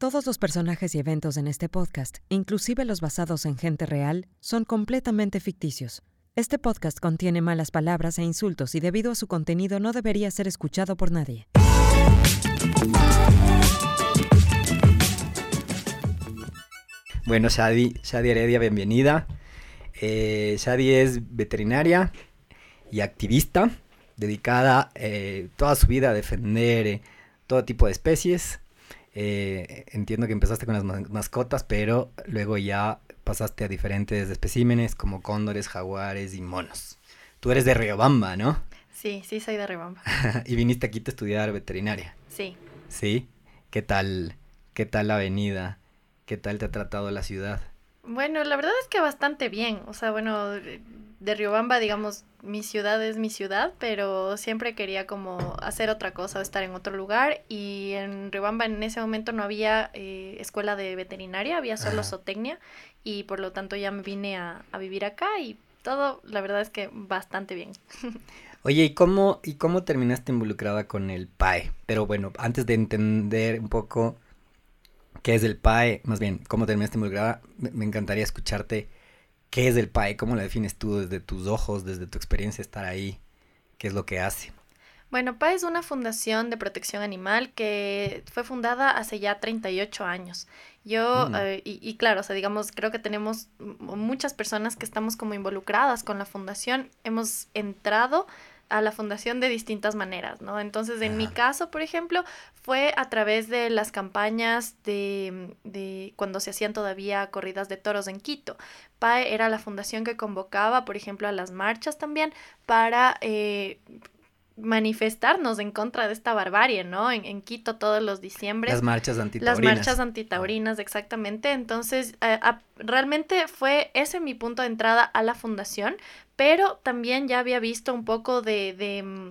Todos los personajes y eventos en este podcast, inclusive los basados en gente real, son completamente ficticios. Este podcast contiene malas palabras e insultos y debido a su contenido no debería ser escuchado por nadie. Bueno, Shadi, Shadi Heredia, bienvenida. Eh, es veterinaria y activista, dedicada eh, toda su vida a defender eh, todo tipo de especies. Eh, entiendo que empezaste con las mascotas, pero luego ya pasaste a diferentes especímenes como cóndores, jaguares y monos. Tú eres de Riobamba, ¿no? Sí, sí, soy de Riobamba. y viniste aquí a estudiar veterinaria. Sí. ¿Sí? ¿Qué tal, qué tal la avenida? ¿Qué tal te ha tratado la ciudad? Bueno, la verdad es que bastante bien. O sea, bueno, de Riobamba, digamos, mi ciudad es mi ciudad, pero siempre quería como hacer otra cosa o estar en otro lugar. Y en Riobamba en ese momento no había eh, escuela de veterinaria, había solo zootecnia. Y por lo tanto ya me vine a, a vivir acá y todo, la verdad es que bastante bien. Oye, ¿y cómo, ¿y cómo terminaste involucrada con el PAE? Pero bueno, antes de entender un poco qué es el PAE, más bien, cómo terminaste involucrada, me encantaría escucharte ¿Qué es el PAE? ¿Cómo lo defines tú desde tus ojos, desde tu experiencia estar ahí? ¿Qué es lo que hace? Bueno, PAE es una fundación de protección animal que fue fundada hace ya 38 años. Yo, mm. eh, y, y, claro, o sea, digamos, creo que tenemos muchas personas que estamos como involucradas con la fundación. Hemos entrado a la fundación de distintas maneras, ¿no? Entonces, en mi caso, por ejemplo, fue a través de las campañas de, de, cuando se hacían todavía corridas de toros en Quito. PAE era la fundación que convocaba, por ejemplo, a las marchas también para eh, manifestarnos en contra de esta barbarie, ¿no? En, Quito todos los diciembre. Las marchas antitaurinas. Las marchas antitaurinas, exactamente. Entonces, eh, realmente fue ese mi punto de entrada a la fundación, pero también ya había visto un poco de, de mm,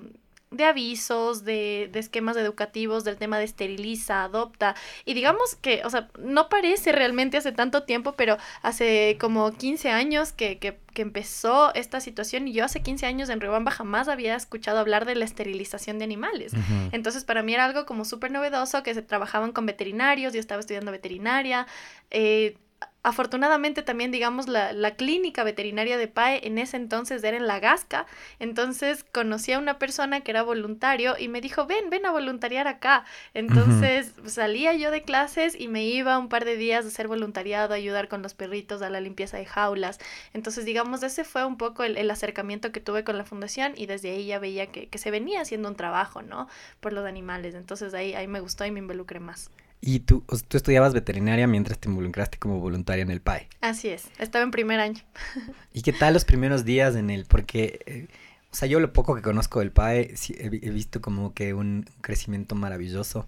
de avisos, de, de, esquemas educativos, del tema de esteriliza, adopta. Y digamos que, o sea, no parece realmente hace tanto tiempo, pero hace como 15 años que, que, que empezó esta situación y yo hace 15 años en Riobamba jamás había escuchado hablar de la esterilización de animales. Entonces para mí era algo como súper novedoso que se trabajaban con veterinarios, yo estaba estudiando veterinaria. Eh, afortunadamente también, digamos, la, la, clínica veterinaria de PAE en ese entonces era en La Gasca, entonces conocí a una persona que era voluntario y me dijo, ven, ven a voluntariar acá. Entonces salía yo de clases y me iba un par de días a hacer voluntariado, a ayudar con los perritos, a la limpieza de jaulas. Entonces, digamos, ese fue un poco el, el acercamiento que tuve con la fundación y desde ahí ya veía que, que, se venía haciendo un trabajo, ¿no? Por los animales. Entonces ahí, ahí me gustó y me involucré más. Y tú, tú estudiabas veterinaria mientras te involucraste como voluntaria en el PAE. Así es, estaba en primer año. ¿Y qué tal los primeros días en el? Porque, eh, o sea, yo lo poco que conozco del PAE, he, he visto como que un crecimiento maravilloso,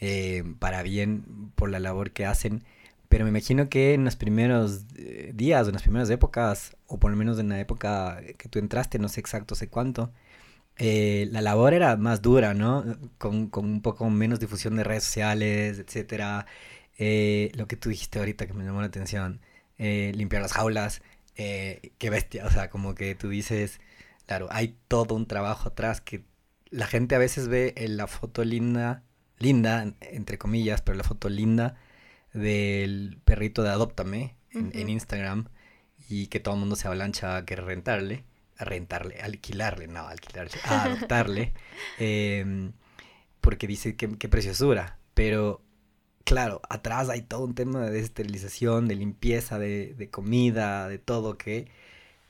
eh, para bien, por la labor que hacen. Pero me imagino que en los primeros eh, días, en las primeras épocas, o por lo menos en la época que tú entraste, no sé exacto, sé cuánto, eh, la labor era más dura, ¿no? Con, con, un poco menos difusión de redes sociales, etcétera. Eh, lo que tú dijiste ahorita que me llamó la atención, eh, limpiar las jaulas, eh, qué bestia, o sea, como que tú dices, claro, hay todo un trabajo atrás que la gente a veces ve en la foto linda, linda, entre comillas, pero la foto linda del perrito de Adóptame en, uh -huh. en Instagram y que todo el mundo se avalancha a querer rentarle rentarle, alquilarle, no, alquilarle, a adoptarle, eh, porque dice que, qué preciosura, pero claro, atrás hay todo un tema de esterilización, de limpieza, de, de comida, de todo que,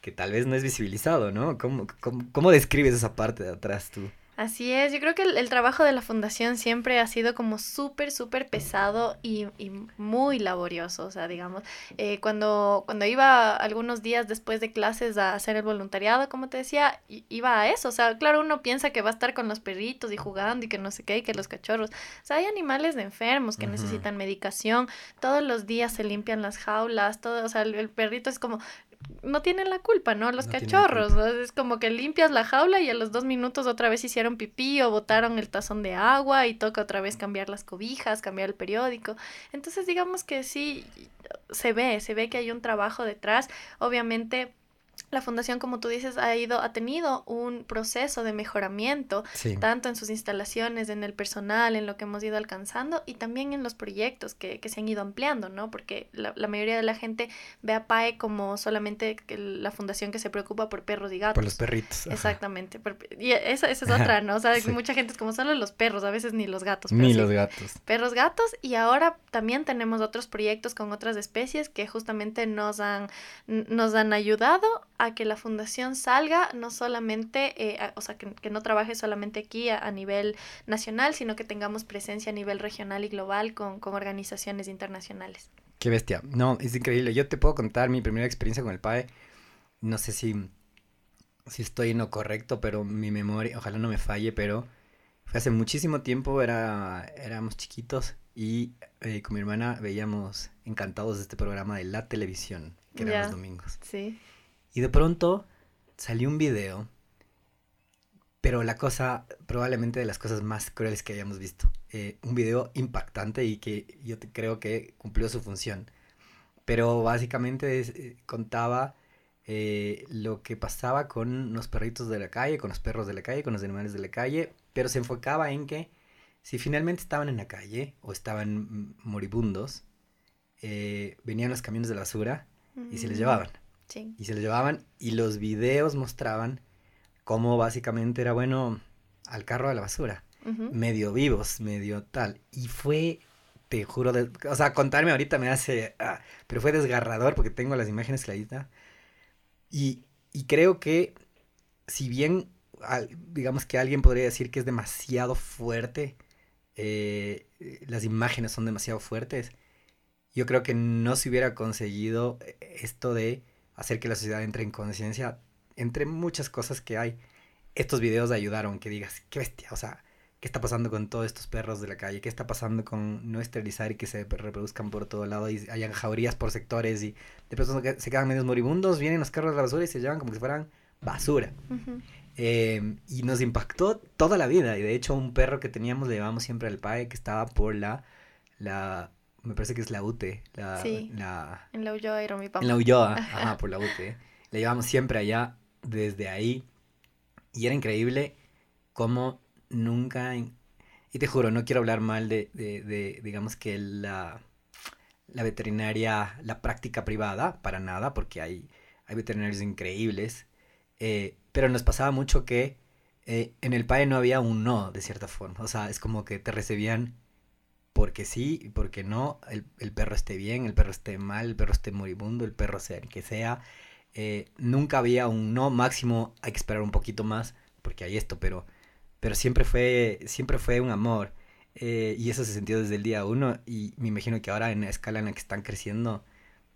que tal vez no es visibilizado, ¿no? ¿Cómo, cómo, cómo describes esa parte de atrás tú? Así es, yo creo que el, el, trabajo de la fundación siempre ha sido como súper, súper pesado y, y, muy laborioso, o sea, digamos, eh, cuando, cuando iba algunos días después de clases a hacer el voluntariado, como te decía, iba a eso, o sea, claro, uno piensa que va a estar con los perritos y jugando y que no sé qué, y que los cachorros, o sea, hay animales de enfermos que uh -huh. necesitan medicación, todos los días se limpian las jaulas, todo, o sea, el, el perrito es como, no tienen la culpa, ¿no? Los no cachorros. ¿no? Es como que limpias la jaula y a los dos minutos otra vez hicieron pipí o botaron el tazón de agua y toca otra vez cambiar las cobijas, cambiar el periódico. Entonces digamos que sí, se ve, se ve que hay un trabajo detrás. Obviamente la fundación, como tú dices, ha ido, ha tenido un proceso de mejoramiento, tanto en sus instalaciones, en el personal, en lo que hemos ido alcanzando y también en los proyectos que, que se han ido ampliando, ¿no? Porque la, la, mayoría de la gente ve a PAE como solamente la fundación que se preocupa por perros y gatos. Por los perritos. Exactamente. y esa, esa, es otra, ¿no? O sea, mucha gente es como solo los perros, a veces ni los gatos. ni los gatos. Perros, gatos y ahora también tenemos otros proyectos con otras especies que justamente nos han, nos han ayudado a que la fundación salga no solamente, eh, o sea, que, no trabaje solamente aquí a, nivel nacional, sino que tengamos presencia a nivel regional y global con, organizaciones internacionales. Qué bestia. No, es increíble. Yo te puedo contar mi primera experiencia con el PAE. No sé si, si estoy en lo correcto, pero mi memoria, ojalá no me falle, pero fue hace muchísimo tiempo, era, éramos chiquitos y eh, con mi hermana veíamos encantados de este programa de la televisión, que eran los domingos. Sí. Y de pronto salió un video, pero la cosa, probablemente de las cosas más crueles que hayamos visto. Eh, un video impactante y que yo creo que cumplió su función. Pero básicamente eh, contaba eh, lo que pasaba con los perritos de la calle, con los perros de la calle, con los animales de la calle, pero se enfocaba en que si finalmente estaban en la calle o estaban moribundos, venían los camiones de la basura y se les mm. Y se lo llevaban y los videos mostraban cómo básicamente era bueno al carro de la basura. Medio vivos, medio tal. Y fue, te juro, o sea, contarme ahorita me hace, ah, pero fue desgarrador porque tengo las imágenes claritas. Y, y creo que si bien, digamos que alguien podría decir que es demasiado fuerte, eh, las imágenes son demasiado fuertes, yo creo que no se hubiera conseguido esto de hacer que la sociedad entre en conciencia, entre muchas cosas que hay. Estos videos ayudaron que digas, qué bestia, o sea, ¿qué está pasando con todos estos perros de la calle? ¿Qué está pasando con no esterilizar y que se reproduzcan por todo lado y hayan jaurías por sectores y de pronto se quedan medios moribundos, vienen los carros de la basura y se llevan como si fueran basura. Em, y nos impactó toda la vida. Y de hecho, un perro que teníamos le llevamos siempre al PAE que estaba por la, la me parece que es la UTE. La, sí, la, en la Ulloa era mi papá. En la Ulloa, ajá, por la UTE. Le llevamos siempre allá, desde ahí. Y era increíble cómo nunca... Y te juro, no quiero hablar mal de, de, de digamos que la, la veterinaria, la práctica privada, para nada, porque hay, hay veterinarios increíbles. Eh, pero nos pasaba mucho que eh, en el PAE no había un no, de cierta forma. O sea, es como que te recibían porque sí porque no, el, perro esté bien, el perro esté mal, el perro esté moribundo, el perro sea el que sea. Eh, nunca había un no máximo, hay que esperar un poquito más porque hay esto, pero, pero siempre, fue, siempre fue un amor. Eh, y eso se sintió desde el día uno y me imagino que ahora en la escala en la que están creciendo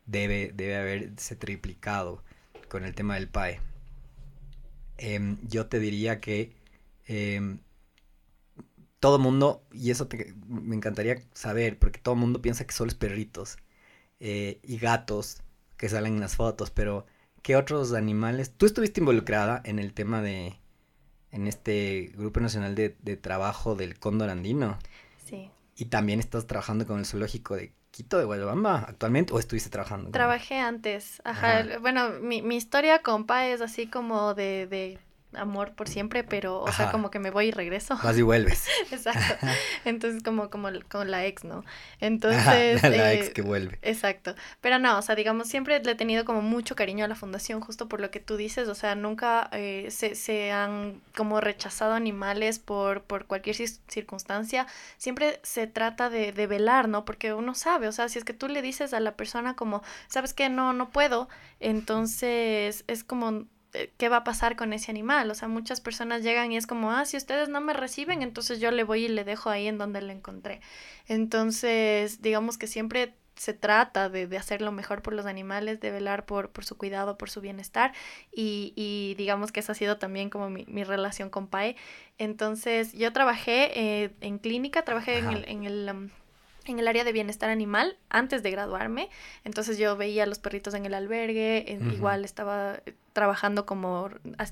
debe, debe haberse triplicado con el tema del PAE. Em, yo te diría que em, todo mundo, y eso me encantaría saber, porque todo el mundo piensa que solo es perritos eh, y gatos que salen en las fotos, pero ¿qué otros animales? Tú estuviste involucrada en el tema de, en este Grupo Nacional de, Trabajo del Cóndor Andino. Sí. Y también estás trabajando con el zoológico de Quito de Guayabamba actualmente o estuviste trabajando? Trabajé antes. Ajá. Bueno, mi, mi historia con Pa es así como de, de amor por siempre, pero, o sea, como que me voy y regreso. Vas y vuelves. exacto. Entonces, como, como con la ex, ¿no? Entonces. la ex eh, que vuelve. Exacto. Pero no, o sea, digamos, siempre le he tenido como mucho cariño a la fundación, justo por lo que tú dices, o sea, nunca eh, se, se, han como rechazado animales por, por cualquier circunstancia. Siempre se trata de, de velar, ¿no? Porque uno sabe, o sea, si es que tú le dices a la persona como, ¿sabes qué? No, no puedo, entonces es como qué va a pasar con ese animal. O sea, muchas personas llegan y es como, ah, si ustedes no me reciben, entonces yo le voy y le dejo ahí en donde le encontré. Entonces, digamos que siempre se trata de, de, hacer lo mejor por los animales, de velar por, por su cuidado, por su bienestar y, y, digamos que esa ha sido también como mi, mi relación con PAE. Entonces yo trabajé eh, en clínica, trabajé en el, en el um, en el área de bienestar animal antes de graduarme. Entonces yo veía a los perritos en el albergue, igual estaba trabajando como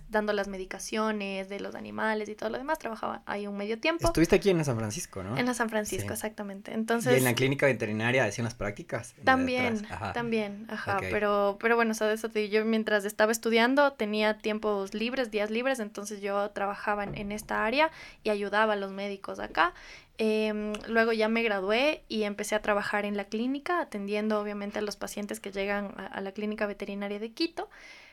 dando las medicaciones de los animales y todo lo demás, trabajaba ahí un medio tiempo. Estuviste aquí en San Francisco, ¿no? En la San Francisco, exactamente. Entonces, ¿Y en la clínica veterinaria hacían las prácticas? También, también, ajá, pero, pero bueno, sabes, eso yo mientras estaba estudiando tenía tiempos libres, días libres, entonces yo trabajaba en, en esta área y ayudaba a los médicos acá Em, luego ya me gradué y empecé a trabajar en la clínica, atendiendo obviamente a los pacientes que llegan a, la clínica veterinaria de Quito.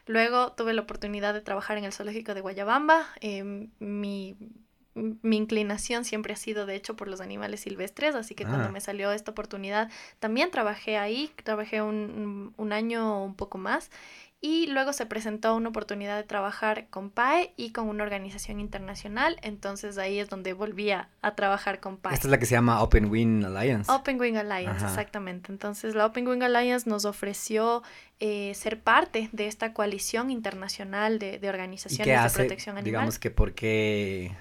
Luego tuve la oportunidad de trabajar en el zoológico de Guayabamba. Em, mi, mi, inclinación siempre ha sido, de hecho, por los animales silvestres, así que cuando ah. me salió esta oportunidad, también trabajé ahí, trabajé un, un año o un poco más y luego se presentó una oportunidad de trabajar con PAE y con una organización internacional, entonces ahí es donde volvía a trabajar con PAE. Esta es la que se llama Open Wing Alliance. Open Wing Alliance, exactamente. Entonces la Open Wing Alliance nos ofreció eh, ser parte de esta coalición internacional de, organizaciones de protección animal. Digamos que por qué,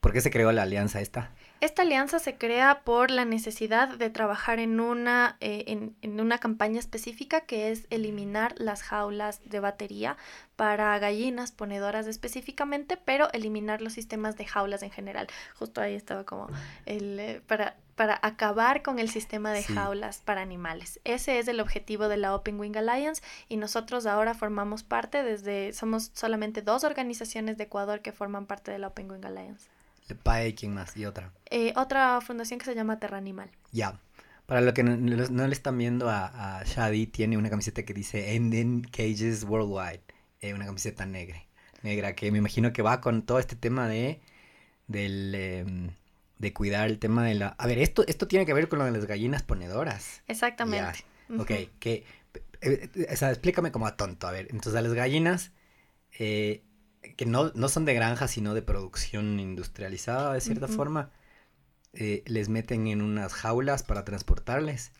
por qué se creó la alianza esta. Esta alianza se crea por la necesidad de trabajar en una, eh, en, una campaña específica que es eliminar las jaulas de batería para gallinas ponedoras específicamente, pero eliminar los sistemas de jaulas en general. Justo ahí estaba como el, eh, para, para acabar con el sistema de jaulas para animales. Ese es el objetivo de la Open Wing Alliance y nosotros ahora formamos parte desde, somos solamente dos organizaciones de Ecuador que forman parte de la Open Wing Alliance. PAE, ¿quién más? ¿Y otra? Eh, otra fundación que se llama Terra Animal. Ya. Para lo que no, le están viendo a, Shadi, tiene una camiseta que dice Ending Cages Worldwide. Eh, una camiseta negra. Negra, que me imagino que va con todo este tema de. del. Em, de cuidar el tema de la. A ver, esto, esto tiene que ver con lo de las gallinas ponedoras. Exactamente. Ok, que. Eh, o sea, explícame como a tonto. A ver, entonces a las gallinas. Eh, que no, no son de granja, sino de producción industrializada, de cierta forma, eh, les meten en unas jaulas para transportarles.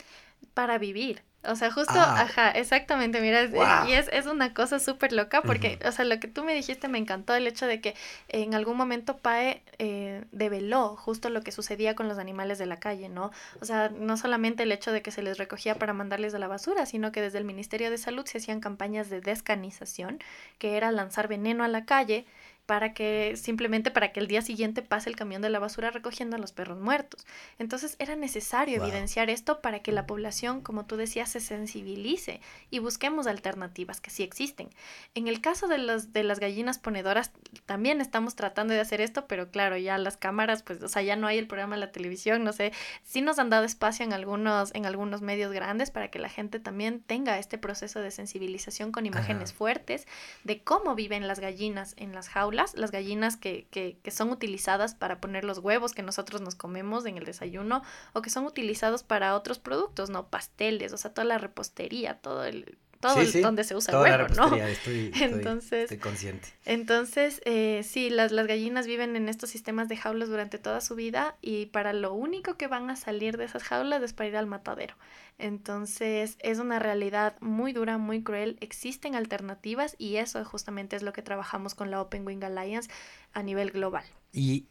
Para vivir. O sea, justo, ah. ajá, exactamente, mira, y es, es, una cosa súper loca porque, o sea, lo que tú me dijiste me encantó, el hecho de que en algún momento PAE eh, develó justo lo que sucedía con los animales de la calle, ¿no? O sea, no solamente el hecho de que se les recogía para mandarles a la basura, sino que desde el Ministerio de Salud se hacían campañas de descanización, que era lanzar veneno a la calle para que simplemente para que el día siguiente pase el camión de la basura recogiendo a los perros muertos. Entonces era necesario evidenciar esto para que la población, como tú decías, se sensibilice y busquemos alternativas que sí existen. En el caso de, los, de las gallinas ponedoras, también estamos tratando de hacer esto, pero claro, ya las cámaras, pues, o sea, ya no hay el programa de la televisión, no sé, sí nos han dado espacio en algunos, en algunos medios grandes para que la gente también tenga este proceso de sensibilización con imágenes fuertes de cómo viven las gallinas en las jaulas las gallinas que, que, que, son utilizadas para poner los huevos que nosotros nos comemos en el desayuno o que son utilizados para otros productos, ¿no? Pasteles, o sea, toda la repostería, todo el, todo donde se usa el huevo, ¿no? Estoy, entonces, estoy consciente. Entonces, eh, sí, las, las gallinas viven en estos sistemas de jaulas durante toda su vida y para lo único que van a salir de esas jaulas es para ir al matadero. Entonces, es una realidad muy dura, muy cruel. Existen alternativas y eso justamente es lo que trabajamos con la Open Wing Alliance a nivel global. Y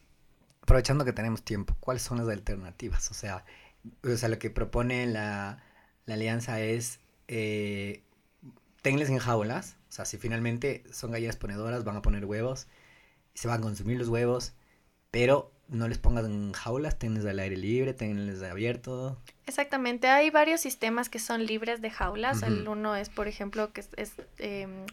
aprovechando que tenemos tiempo, ¿cuáles son las alternativas? O sea, o sea lo que propone la, la alianza es... Eh, tenles en jaulas, o sea, si finalmente son gallinas ponedoras, van a poner huevos y se van a consumir los huevos, pero no les pongas en jaulas, tenles al aire libre, tenles abierto. Exactamente, hay varios sistemas que son libres de jaulas. El uno es, por ejemplo, que es, em,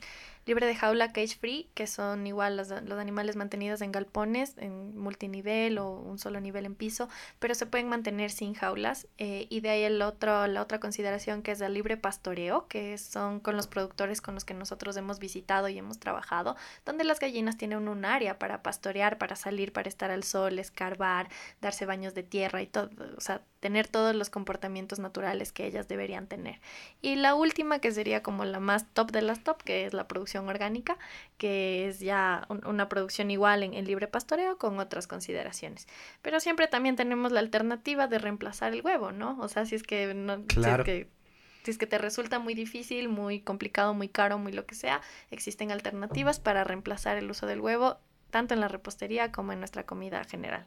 libre de jaula cage free, que son igual los, los, animales mantenidos en galpones, en multinivel o un solo nivel en piso, pero se pueden mantener sin jaulas. Eh, y de ahí el otro, la otra consideración que es el libre pastoreo, que son con los productores con los que nosotros hemos visitado y hemos trabajado, donde las gallinas tienen un área para pastorear, para salir, para estar al sol, escarbar, darse baños de tierra y todo, o sea, tener todos los comportamientos naturales que ellas deberían tener. Y la última, que sería como la más top de las top, que es la producción orgánica, que es ya una producción igual en, libre pastoreo con otras consideraciones. Pero siempre también tenemos la alternativa de reemplazar el huevo, ¿no? O sea, si es que no... Claro. Si es que, si es que te resulta muy difícil, muy complicado, muy caro, muy lo que sea, existen alternativas para reemplazar el uso del huevo, tanto en la repostería como en nuestra comida general.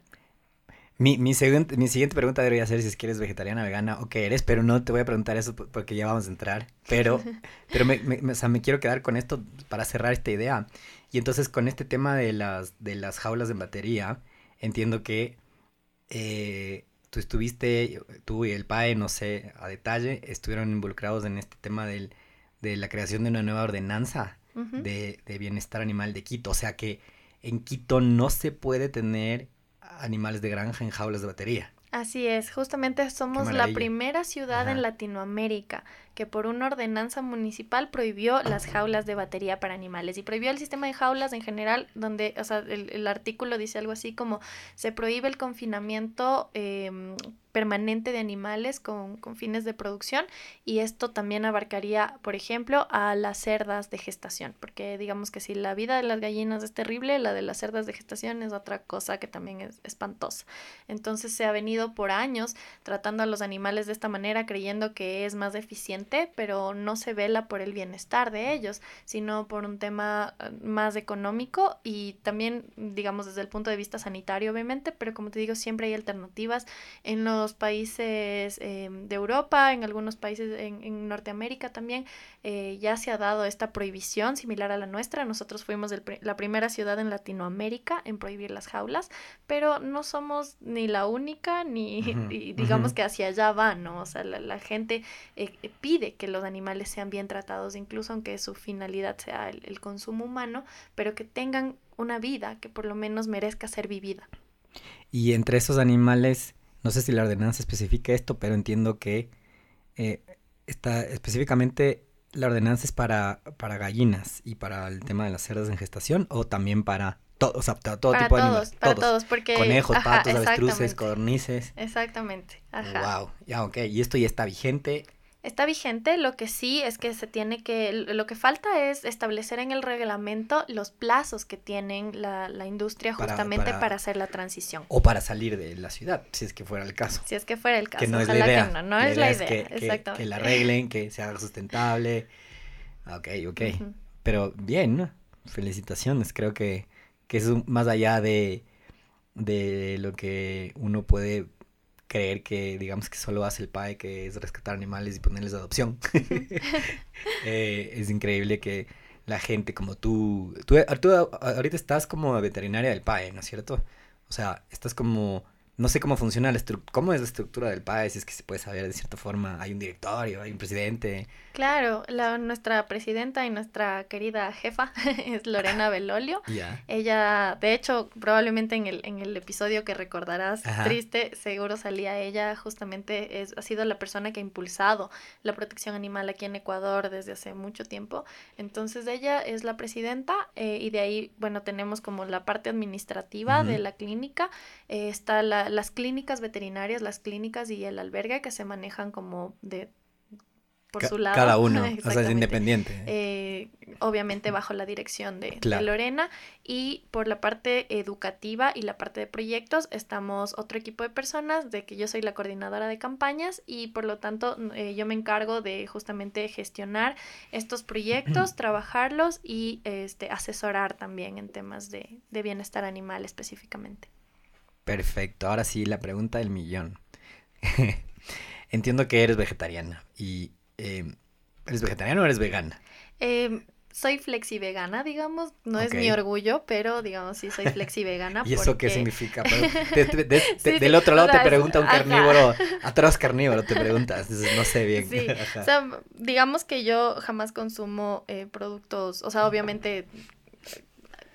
Mi, mi, mi siguiente pregunta debería ser si es que eres vegetariana vegana o qué eres, pero no te voy a preguntar eso porque ya vamos a entrar. Pero, pero me, me, o sea, me quiero quedar con esto para cerrar esta idea. Y entonces con este tema de las, de las jaulas de batería, entiendo que eh, tú estuviste, tú y el PAE, no sé, a detalle, estuvieron involucrados en este tema del, de la creación de una nueva ordenanza de, de bienestar animal de Quito. O sea que en Quito no se puede tener animales de granja en jaulas de batería. Así es, justamente somos la primera ciudad en Latinoamérica que por una ordenanza municipal prohibió las jaulas de batería para animales y prohibió el sistema de jaulas en general, donde, o sea, el, artículo dice algo así como se prohíbe el confinamiento em, permanente de animales con, con, fines de producción y esto también abarcaría, por ejemplo, a las cerdas de gestación, porque digamos que si la vida de las gallinas es terrible, la de las cerdas de gestación es otra cosa que también es espantosa. Entonces se ha venido por años tratando a los animales de esta manera, creyendo que es más eficiente, pero no se vela por el bienestar de ellos, sino por un tema eh, más económico y también, digamos, desde el punto de vista sanitario, obviamente, pero como te digo, siempre hay alternativas en los países eh, de Europa, en algunos países en, Norteamérica también, eh, ya se ha dado esta prohibición similar a la nuestra. Nosotros fuimos la primera ciudad en Latinoamérica en prohibir las jaulas, pero no somos ni la única, ni digamos que hacia allá va, ¿no? O sea, la, gente eh, pide que los animales sean bien tratados, incluso aunque su finalidad sea el consumo humano, pero que tengan una vida que por lo menos merezca ser vivida. Y entre esos animales, no sé si la ordenanza especifica esto, pero entiendo que eh, está específicamente la ordenanza es para, para gallinas y para el tema de las cerdas en gestación o también para todo, o sea, todo tipo de animales. Para todos, porque... Conejos, patos, avestruces, codornices. Exactamente, ajá. Wow, ya, ok. Y esto ya está vigente Está vigente, lo que sí es que se tiene que, lo que falta es establecer en el reglamento los plazos que tienen la, la industria justamente para, hacer la transición. O para salir de la ciudad, si es que fuera el caso. Si es que fuera el caso. Que no es la idea. no, no es la idea, que. Que, la arreglen, que se haga sustentable. Ok, ok. Pero bien. Felicitaciones, creo que, que es más allá de, de lo que uno puede creer que, digamos, que solo hace el PAE, que es rescatar animales y ponerles adopción. Eh, es increíble que la gente como tú, tú, tú ahorita estás como veterinaria del PAE, ¿no es cierto? O sea, estás como no sé cómo funciona la cómo es la estructura del país, es que se puede saber de cierta forma, hay un directorio, hay un presidente. Claro, la, nuestra presidenta y nuestra querida jefa es Lorena Belolio. Ella, de hecho, probablemente en el, en el episodio que recordarás triste, seguro salía ella, justamente es, ha sido la persona que ha impulsado la protección animal aquí en Ecuador desde hace mucho tiempo. Entonces ella es la presidenta eh, y de ahí, bueno, tenemos como la parte administrativa de la clínica, eh, está la las clínicas veterinarias, las clínicas y el albergue que se manejan como de por su lado. Cada uno, o sea, es independiente. Eh, obviamente bajo la dirección de, Lorena. Y por la parte educativa y la parte de proyectos, estamos otro equipo de personas, de que yo soy la coordinadora de campañas y por lo tanto eh, yo me encargo de justamente gestionar estos proyectos, trabajarlos y este, asesorar también en temas de, de bienestar animal específicamente. Perfecto, ahora sí, la pregunta del millón. Entiendo que eres vegetariana y em, ¿eres vegetariana o eres vegana? Eh, soy flexi vegana, digamos, no es mi orgullo, pero digamos sí soy flexi vegana. ¿Y eso qué significa? del otro lado te pregunta un carnívoro, atrás carnívoro te preguntas, no sé bien. Sí, o sea, digamos que yo jamás consumo eh, productos, o sea, obviamente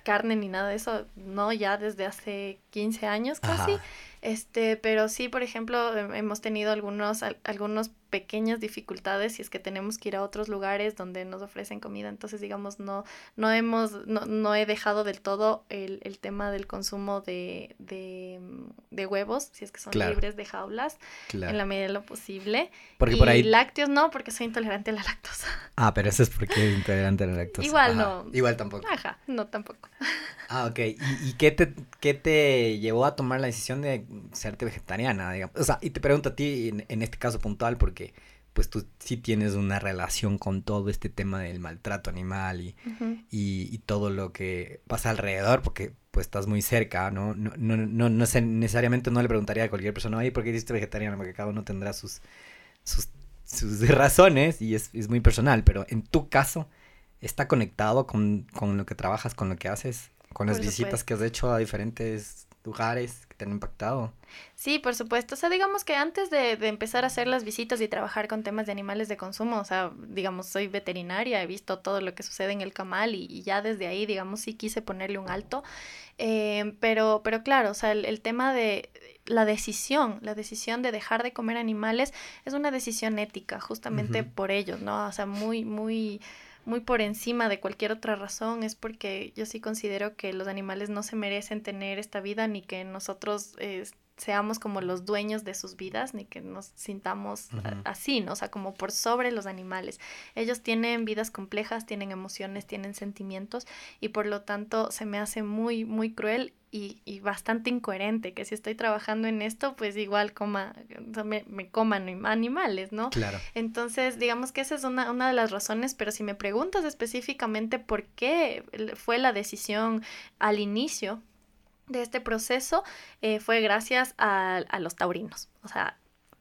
carne ni nada de eso, no, ya desde hace 15 años casi. Este, pero sí, por ejemplo, hemos tenido algunos, algunos pequeñas dificultades si es que tenemos que ir a otros lugares donde nos ofrecen comida. Entonces, digamos, no, no hemos, no, no he dejado del todo el, el tema del consumo de, de, de, huevos, si es que son libres de jaulas, en la medida de lo posible. Porque por ahí... lácteos no, porque soy intolerante a la lactosa. Ah, pero eso es porque es intolerante a la lactosa. Igual no. Igual tampoco. Ajá, no tampoco. Ah, ok. ¿Y, y qué, te, qué te llevó a tomar la decisión de serte vegetariana? Digamos? O sea, y te pregunto a ti en, en este caso puntual porque pues tú sí tienes una relación con todo este tema del maltrato animal y, y, y, todo lo que pasa alrededor, porque pues estás muy cerca, ¿no? No, no, no, no sé, necesariamente no le preguntaría a cualquier persona, oye, ¿por qué hiciste vegetariano? Porque cada uno tendrá sus, sus, sus razones y es, es, muy personal, pero en tu caso, ¿está conectado con, con lo que trabajas, con lo que haces, con las visitas que has hecho a diferentes lugares han impactado. Sí, por supuesto. O sea, digamos que antes de, de, empezar a hacer las visitas y trabajar con temas de animales de consumo, o sea, digamos, soy veterinaria, he visto todo lo que sucede en el camal y, ya desde ahí, digamos, sí quise ponerle un alto. Eh, pero, pero claro, o sea, el, el tema de la decisión, la decisión de dejar de comer animales es una decisión ética, justamente por ellos, ¿no? O sea, muy, muy muy por encima de cualquier otra razón es porque yo sí considero que los animales no se merecen tener esta vida ni que nosotros eh, seamos como los dueños de sus vidas ni que nos sintamos así, ¿no? O sea, como por sobre los animales. Ellos tienen vidas complejas, tienen emociones, tienen sentimientos y por lo tanto se me hace muy, muy cruel y, y, bastante incoherente, que si estoy trabajando en esto, pues igual coma, me, me, coman animales, ¿no? Claro. Entonces, digamos que esa es una, una de las razones, pero si me preguntas específicamente por qué fue la decisión al inicio de este proceso, eh, fue gracias a, a los taurinos. O sea,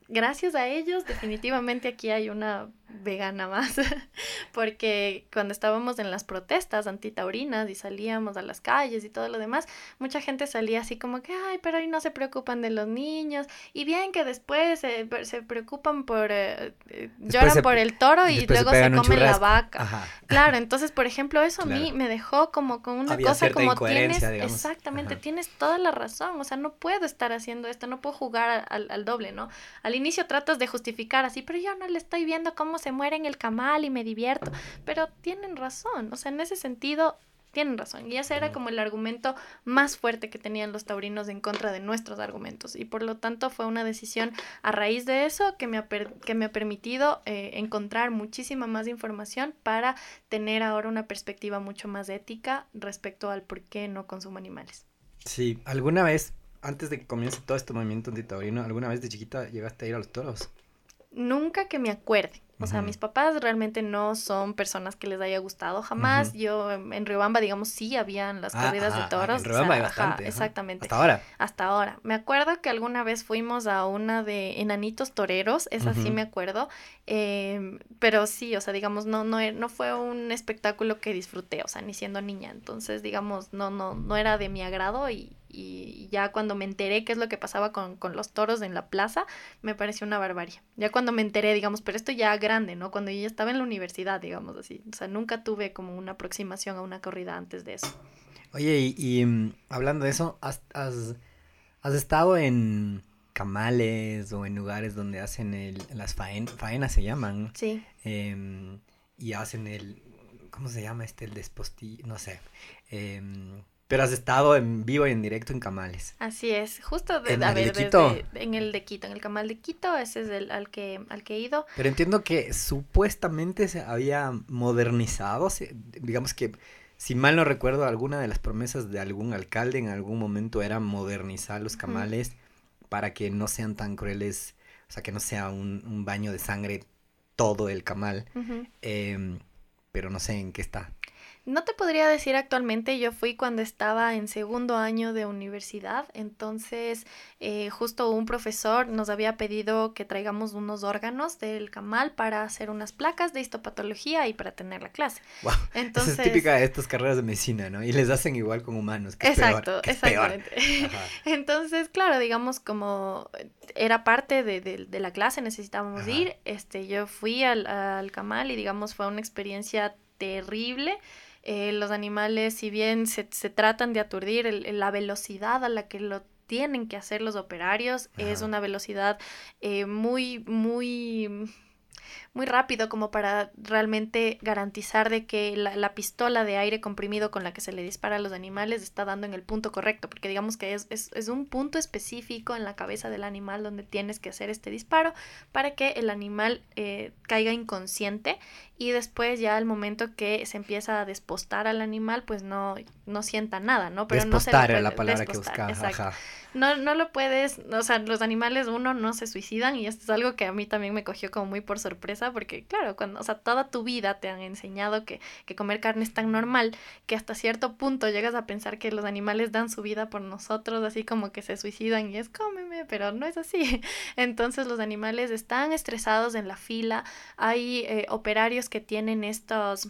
gracias a ellos, definitivamente aquí hay una vegana más, porque cuando estábamos en las protestas antitaurinas y salíamos a las calles y todo lo demás, mucha gente salía así como que, ay, pero ahí no se preocupan de los niños, y bien que después se preocupan por, eh, eh, lloran por el toro y luego se, comen la vaca. Claro, entonces, por ejemplo, eso a mí me dejó como con una cosa como tienes, exactamente, tienes toda la razón, o sea, no puedo estar haciendo esto, no puedo jugar al, al doble, ¿no? Al inicio tratas de justificar así, pero yo no le estoy viendo cómo se muere en el camal y me divierto. Pero tienen razón, o sea, en ese sentido tienen razón. Y ese era como el argumento más fuerte que tenían los taurinos en contra de nuestros argumentos. Y por lo tanto fue una decisión a raíz de eso que me ha, que me ha permitido eh, encontrar muchísima más información para tener ahora una perspectiva mucho más ética respecto al por qué no consumo animales. Sí, alguna vez, antes de que comience todo este movimiento antitaurino, ¿alguna vez de chiquita llegaste a ir a los toros? Nunca que me acuerde. O sea, mis papás realmente no son personas que les haya gustado jamás. Yo en Riobamba, digamos, sí habían las ah, corridas de toros. En Riobamba hay bastante. exactamente. Hasta ahora. Hasta ahora. Me acuerdo que alguna vez fuimos a una de enanitos toreros, esa sí me acuerdo. Eh, pero sí, o sea, digamos, no, no, e, no fue un espectáculo que disfruté, o sea, ni siendo niña. Entonces, digamos, no, no, no era de mi agrado y, y ya cuando me enteré qué es lo que pasaba con, con, los toros en la plaza, me pareció una barbarie. Ya cuando me enteré, digamos, pero esto ya grande, ¿no? Cuando yo ya estaba en la universidad, digamos así. O sea, nunca tuve como una aproximación a una corrida antes de eso. Oye, y, mm, hablando de eso, ¿has, has, has, estado en camales o en lugares donde hacen el, las faenas, se llaman? Sí. Eh, y hacen el, ¿cómo se llama este? El despostillo, no sé. Eh, pero has estado en vivo y en directo en Camales. Así es, justo de, ¿En el de Quito? en el de Quito, en el Camal de Quito, ese es el al que al que he ido. Pero entiendo que supuestamente se había modernizado, digamos que si mal no recuerdo, alguna de las promesas de algún alcalde en algún momento era modernizar los camales para que no sean tan crueles, o sea, que no sea un, un baño de sangre todo el camal. eh, pero no sé en qué está. No te podría decir actualmente, yo fui cuando estaba en segundo año de universidad, entonces eh, justo un profesor nos había pedido que traigamos unos órganos del camal para hacer unas placas de histopatología y para tener la clase. Wow. Entonces, es típica de estas carreras de medicina, ¿no? Y les hacen igual con humanos. Que exacto, es exactamente. Entonces, claro, digamos como era parte de, de, la clase, necesitábamos ir, este, yo fui al, al camal y digamos fue una experiencia terrible. Eh, los animales, si bien se, se tratan de aturdir, la velocidad a la que lo tienen que hacer los operarios es una velocidad eh, muy, muy muy rápido como para realmente garantizar de que la, pistola de aire comprimido con la que se le dispara a los animales está dando en el punto correcto, porque digamos que es, es, un punto específico en la cabeza del animal donde tienes que hacer este disparo para que el animal eh, caiga inconsciente y después ya al momento que se empieza a despostar al animal, pues no no sienta nada, ¿no? Pero no se era la palabra que buscaba. No, no lo puedes, o sea, los animales, uno, no se suicidan y esto es algo que a mí también me cogió como muy por sorpresa porque, claro, cuando, o sea, toda tu vida te han enseñado que, que comer carne es tan normal que hasta cierto punto llegas a pensar que los animales dan su vida por nosotros, así como que se suicidan y es cómeme, pero no es así. Entonces los animales están estresados en la fila, hay eh, operarios que tienen estos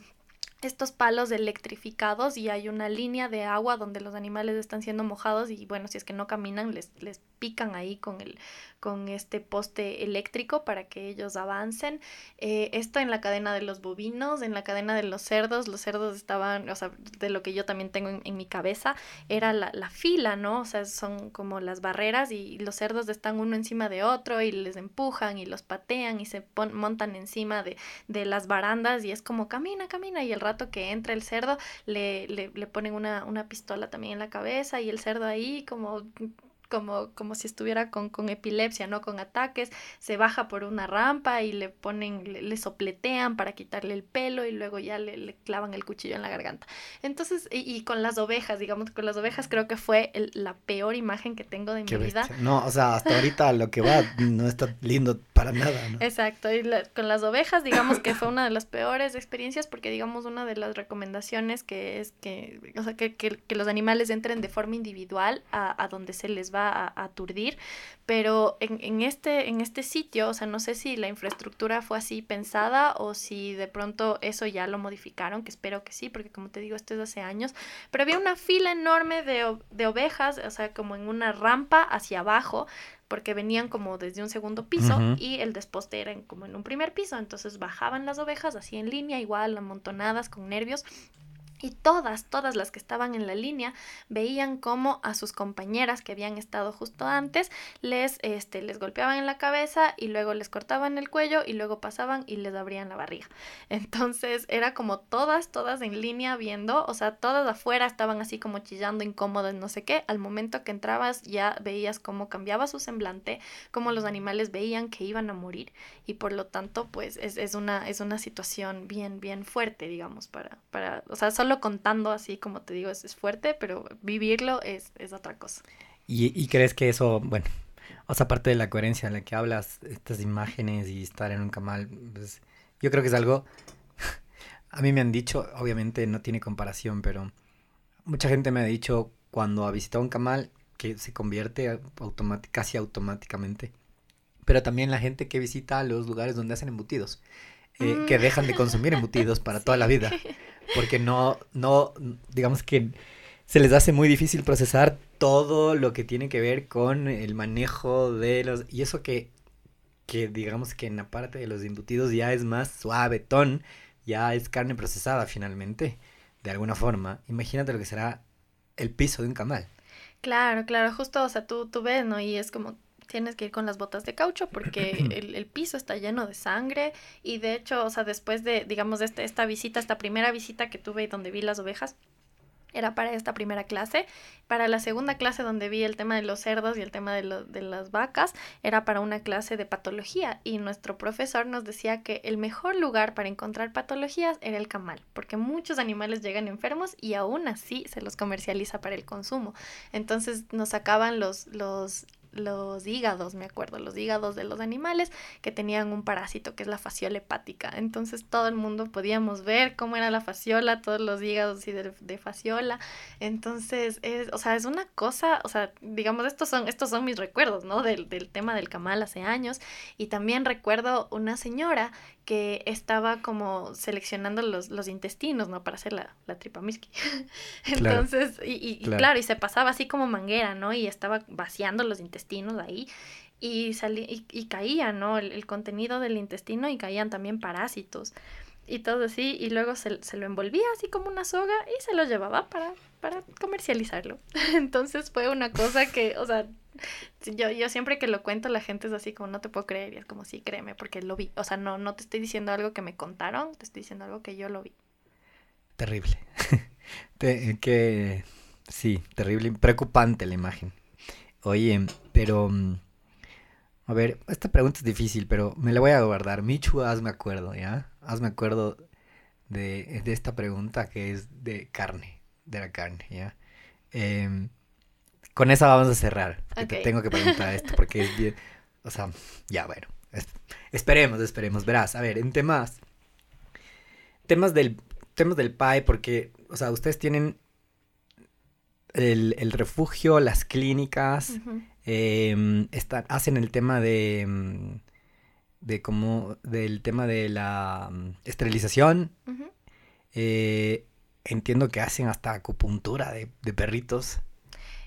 estos palos electrificados y hay una línea de agua donde los animales están siendo mojados y bueno, si es que no caminan les, les pican ahí con el, con este poste eléctrico para que ellos avancen. Eh, esto en la cadena de los bovinos, en la cadena de los cerdos, los cerdos estaban, o sea, de lo que yo también tengo en, mi cabeza, era la, la, fila, ¿no? O sea, son como las barreras y los cerdos están uno encima de otro y les empujan y los patean y se montan encima de, de, las barandas y es como camina, camina y el rato que entra el cerdo le, le, le ponen una, una pistola también en la cabeza y el cerdo ahí como como, como si estuviera con, con, epilepsia, ¿no? Con ataques, se baja por una rampa y le ponen, le, sopletean para quitarle el pelo y luego ya le, le, clavan el cuchillo en la garganta. Entonces, y, y, con las ovejas, digamos, con las ovejas creo que fue la peor imagen que tengo de mi vida. No, o sea, hasta ahorita lo que va no está lindo para nada, ¿no? Exacto, y con las ovejas, digamos que fue una de las peores experiencias porque, digamos, una de las recomendaciones que es que, o sea, que, que, que los animales entren de forma individual a, a donde se les va a, aturdir, pero en, en, este, en este sitio, o sea, no sé si la infraestructura fue así pensada o si de pronto eso ya lo modificaron, que espero que sí, porque como te digo, esto es hace años, pero había una fila enorme de, de ovejas, o sea, como en una rampa hacia abajo, porque venían como desde un segundo piso y el desposte era como en un primer piso, entonces bajaban las ovejas así en línea, igual amontonadas con nervios y todas, todas las que estaban en la línea veían cómo a sus compañeras que habían estado justo antes les, este, les golpeaban en la cabeza y luego les cortaban el cuello y luego pasaban y les abrían la barriga. Entonces era como todas, todas en línea viendo, o sea, todas afuera estaban así como chillando, incómodas, no sé qué. Al momento que entrabas ya veías cómo cambiaba su semblante, cómo los animales veían que iban a morir y por lo tanto pues es, es una, es una situación bien, bien fuerte, digamos, para, para, o sea, solo contando así, como te digo, es, fuerte, pero vivirlo es, es otra cosa. ¿Y, crees que eso, bueno, o sea, aparte de la coherencia en la que hablas, estas imágenes y estar en un camal, pues, yo creo que es algo, a mí me han dicho, obviamente no tiene comparación, pero mucha gente me ha dicho cuando ha visitado un camal que se convierte casi automáticamente. Pero también la gente que visita los lugares donde hacen embutidos, eh, que dejan de consumir embutidos para toda la vida. porque no, no, digamos que se les hace muy difícil procesar todo lo que tiene que ver con el manejo de los... Y eso que, que digamos que en la parte de los embutidos ya es más suave, ton, ya es carne procesada finalmente, de alguna forma. Imagínate lo que será el piso de un camal. Claro, claro, justo, o sea, tú, tú ves, ¿no? Y es como tienes que ir con las botas de caucho porque el, el, piso está lleno de sangre y de hecho, o sea, después de, digamos, de este, esta visita, esta primera visita que tuve donde vi las ovejas, era para esta primera clase. Para la segunda clase donde vi el tema de los cerdos y el tema de, de las vacas, era para una clase de patología. Y nuestro profesor nos decía que el mejor lugar para encontrar patologías era el camal, porque muchos animales llegan enfermos y aún así se los comercializa para el consumo. Entonces nos sacaban los, los los hígados, me acuerdo, los hígados de los animales que tenían un parásito que es la fasciola hepática. Entonces todo el mundo podíamos ver cómo era la fasciola, todos los hígados y de, de fasciola. Entonces, es, o sea, es una cosa, o sea, digamos, estos son, estos son mis recuerdos, ¿no? Del, del tema del camal hace años. Y también recuerdo una señora que estaba como seleccionando los, los intestinos, ¿no? Para hacer la, la tripa miski. Entonces, y, y, claro. y se pasaba así como manguera, ¿no? Y estaba vaciando los intestinos ahí y, salía, y, caía, ¿no? El, contenido del intestino y caían también parásitos y todo así, y luego se, lo envolvía así como una soga y se lo llevaba para, para comercializarlo. Entonces fue una cosa que, o sea, yo, yo siempre que lo cuento la gente es así como no te puedo creer y es como sí, créeme porque lo vi. O sea, no, no te estoy diciendo algo que me contaron, te estoy diciendo algo que yo lo vi. Terrible. que sí, terrible, preocupante la imagen. Oye, pero mm, a ver, esta pregunta es difícil, pero me la voy a guardar. Michu, hazme acuerdo, ¿ya? Hazme acuerdo de, de esta pregunta que es de carne. de la carne, ¿ya? Em, con esa vamos a cerrar. que Te tengo que preguntar esto porque es bien... O sea, ya, bueno. es- esperemos, esperemos. Verás, a ver, en temas... Temas del, temas del PAE, porque, o sea, ustedes tienen el, el refugio, las clínicas, em, hacen el tema de... em, de cómo... del tema de la mm, esterilización. Eh, entiendo que hacen hasta acupuntura de, de perritos.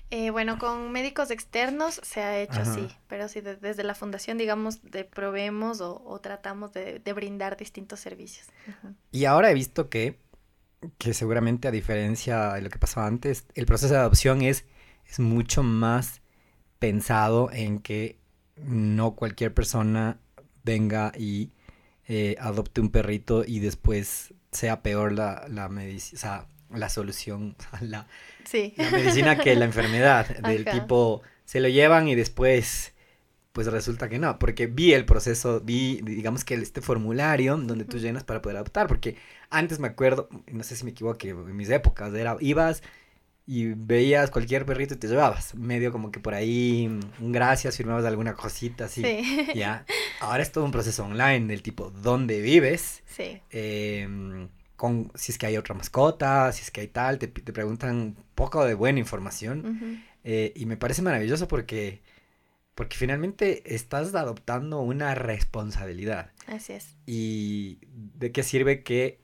Eh, bueno, con médicos externos se ha hecho Ajá. así, pero sí, de- desde la fundación, digamos, de proveemos o, o tratamos de, de brindar distintos servicios. Y ahora he visto que, que seguramente a diferencia de lo que pasaba antes, el proceso de adopción es, es mucho más pensado en que no cualquier persona venga y eh, adopte un perrito y después sea peor la, la medicina, o sea, la solución, la, Sí. la medicina que la enfermedad, del Ajá. tipo, se lo llevan y después, pues resulta que no, porque vi el proceso, vi, digamos que este formulario donde tú llenas para poder adoptar, porque antes me acuerdo, no sé si me equivoco, en mis épocas, era, ibas y veías cualquier perrito y te llevabas, medio como que por ahí, un gracias, firmabas alguna cosita así, Sí. ya, ahora es todo un proceso online del tipo, ¿dónde vives? Sí. em, con si es que hay otra mascota, si es que hay tal, te, te preguntan un poco de buena información eh, y me parece maravilloso porque, porque finalmente estás adoptando una responsabilidad Así es. y de qué sirve que mm,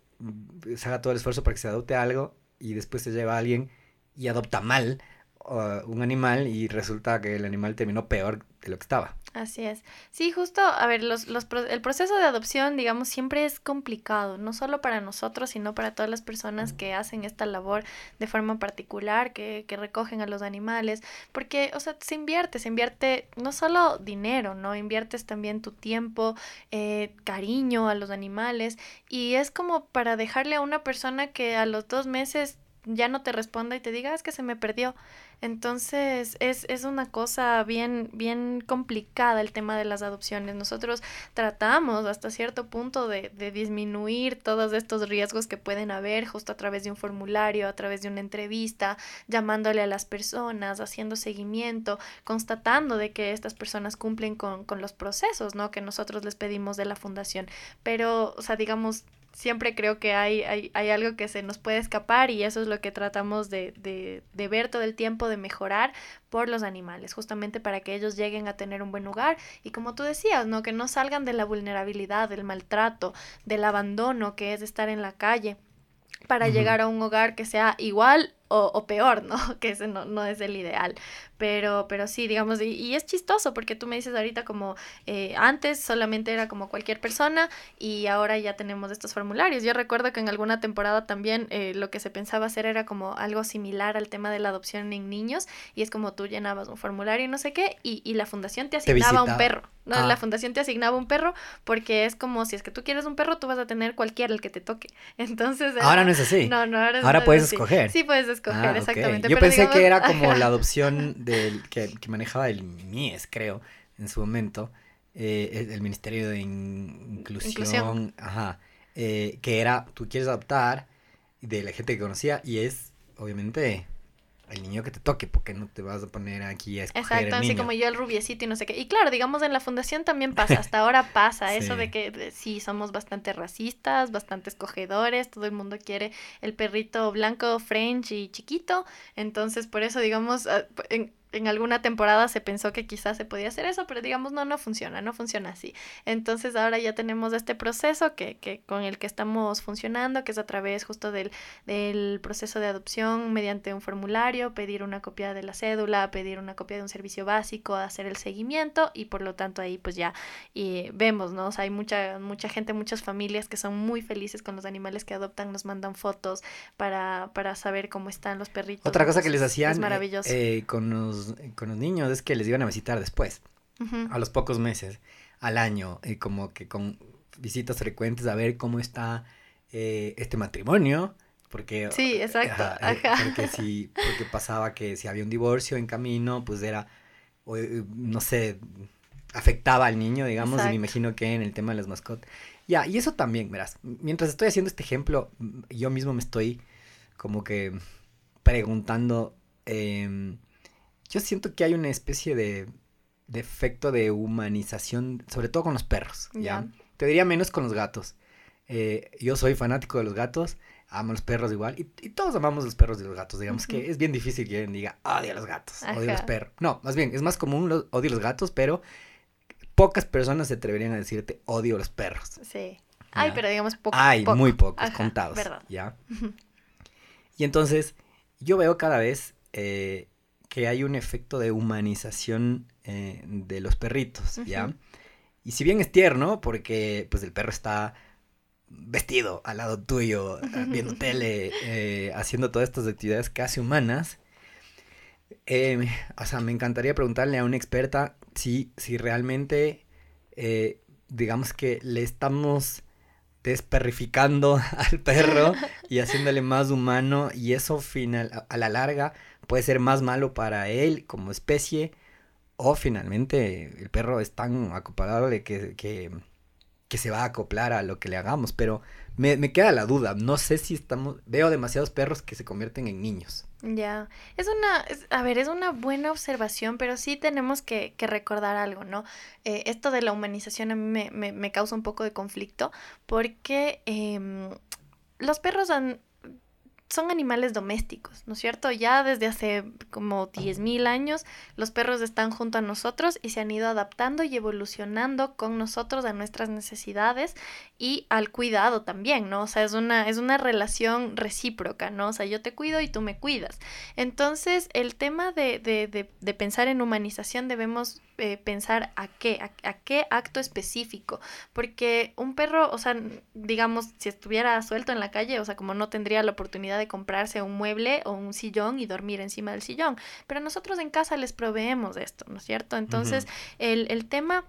se haga todo el esfuerzo para que se adopte algo y después se lleva a alguien y adopta mal uh, un animal y resulta que el animal terminó peor lo que estaba. Así es. Sí, justo, a ver, los, los, el proceso de adopción, digamos, siempre es complicado, no solo para nosotros, sino para todas las personas que hacen esta labor de forma particular, que, que recogen a los animales, porque, o sea, se invierte, se invierte no solo dinero, ¿no? Inviertes también tu tiempo, eh, cariño a los animales, y es como para dejarle a una persona que a los dos meses ya no te responda y te diga, "Ah, es que se me perdió. Entonces es, es una cosa bien, bien complicada el tema de las adopciones. Nosotros tratamos hasta cierto punto de, de disminuir todos estos riesgos que pueden haber justo a través de un formulario, a través de una entrevista, llamándole a las personas, haciendo seguimiento, constatando de que estas personas cumplen con, con los procesos, ¿no? Que nosotros les pedimos de la fundación. Pero, o sea, digamos, siempre creo que hay, hay, hay algo que se nos puede escapar y eso es lo que tratamos de, de, de ver todo el tiempo, de mejorar por los animales, justamente para que ellos lleguen a tener un buen lugar y como tú decías, ¿no? Que no salgan de la vulnerabilidad, del maltrato, del abandono que es estar en la calle para llegar a un hogar que sea igual o, o peor, ¿no? Que ese no, no es el ideal. Pero, pero sí, digamos, y, y es chistoso porque tú me dices ahorita como eh, antes solamente era como cualquier persona y ahora ya tenemos estos formularios. Yo recuerdo que en alguna temporada también eh, lo que se pensaba hacer era como algo similar al tema de la adopción en niños y es como tú llenabas un formulario y no sé qué y, y la fundación te Te asignaba un perro. No, Ah. la fundación te asignaba un perro porque es como si es que tú quieres un perro, tú vas a tener cualquiera el que te toque. Entonces... Ahora no es así. no, no, ahora, Ahora no es puedes así. escoger. Sí, puedes escoger, Ah, exactamente. Yo pero pensé que era como la adopción del que, que manejaba el MIES, creo, en su momento, eh, el, Ministerio de In- Inclusión, Inclusión. ajá, eh, que era, tú quieres adoptar de la gente que conocía y es, obviamente, el niño que te toque, porque no te vas a poner aquí a escoger Exacto, el así como yo el rubiecito y no sé qué. Y claro, digamos en la fundación también pasa, hasta ahora pasa eso de que de- sí, somos bastante racistas, bastante escogedores, todo el mundo quiere el perrito blanco, French y chiquito. Entonces, por eso, digamos, ah, en, en alguna temporada se pensó que quizás se podía hacer eso, pero digamos, no, no funciona, no funciona así. Entonces ahora ya tenemos este proceso que, que con el que estamos funcionando, que es a través justo del, del proceso de adopción mediante un formulario, pedir una copia de la cédula, pedir una copia de un servicio básico, hacer el seguimiento y por lo tanto ahí pues ya eh, vemos, ¿no? O sea, hay mucha, mucha gente, muchas familias que son muy felices con los animales que adoptan, nos mandan fotos para, para saber cómo están los perritos. Otra cosa que les hacían Es eh, eh, con, los, con los niños es que les iban a visitar después. A los pocos meses, al año, y como que con visitas frecuentes a ver cómo está eh, este matrimonio, porque... Sí, exacto, eh, ajá. porque si, porque pasaba que si había un divorcio en camino, pues era, o, eh, no sé, afectaba al niño, digamos, y Exacto. me imagino que en el tema de las mascotas. Ya, y eso también, verás, mientras estoy haciendo este ejemplo, m- yo mismo me estoy como que preguntando, em, yo siento que hay una especie de, de, efecto de humanización, sobre todo con los perros, ¿ya? Te diría menos con los gatos. Eh, yo soy fanático de los gatos, amo los perros igual, y, todos amamos los perros y los gatos. Digamos que es bien difícil que alguien diga, odio a los gatos, odio a los perros. No, más bien, es más común los, odio a los gatos, pero pocas personas se atreverían a decirte, odio a los perros. Sí. Ay, pero digamos pocos. Hay muy pocos, contados. ¿verdad? ¿Ya? Y entonces, yo veo cada vez eh, que hay un efecto de humanización eh, de los perritos, ¿ya? Y si bien es tierno, porque pues el perro está vestido al lado tuyo, viendo tele, eh, haciendo todas estas actividades casi humanas, o sea, me encantaría preguntarle a una experta si, si realmente, digamos que le estamos desperrificando al perro y haciéndole más humano y eso final, a la larga puede ser más malo para él como especie o finalmente el perro es tan acoplable que, que, que se va a acoplar a lo que le hagamos, pero me, me queda la duda, no sé si estamos, veo demasiados perros que se convierten en niños. Ya, es una, a ver, es una buena observación, pero sí tenemos que, recordar algo, ¿no? Eh, esto de la humanización a mí me, me, causa un poco de conflicto porque eh, los perros han, son animales domésticos, ¿no es cierto? Ya desde hace como 10.000 años los perros están junto a nosotros y se han ido adaptando y evolucionando con nosotros a nuestras necesidades y al cuidado también, ¿no? O sea, es una, es una relación recíproca, ¿no? O sea, yo te cuido y tú me cuidas. Entonces, el tema de, de, de, de pensar en humanización debemos eh, pensar a qué, a, qué acto específico, porque un perro, o sea, digamos, si estuviera suelto en la calle, o sea, como no tendría la oportunidad de comprarse un mueble o un sillón y dormir encima del sillón, pero nosotros en casa les proveemos esto, ¿no es cierto? Entonces, el, el tema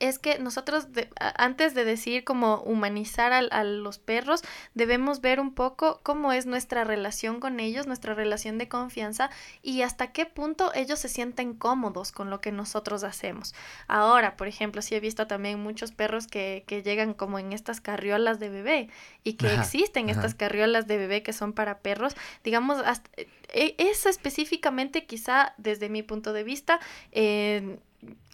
es que nosotros, antes de decir como humanizar a, los perros, debemos ver un poco cómo es nuestra relación con ellos, nuestra relación de confianza y hasta qué punto ellos se sienten cómodos con lo que nosotros hacemos. Ahora, por ejemplo, sí he visto también muchos perros que, que llegan como en estas carriolas de bebé y que existen estas carriolas de bebé que son para perros, digamos, hasta, eso específicamente quizá desde mi punto de vista, eh,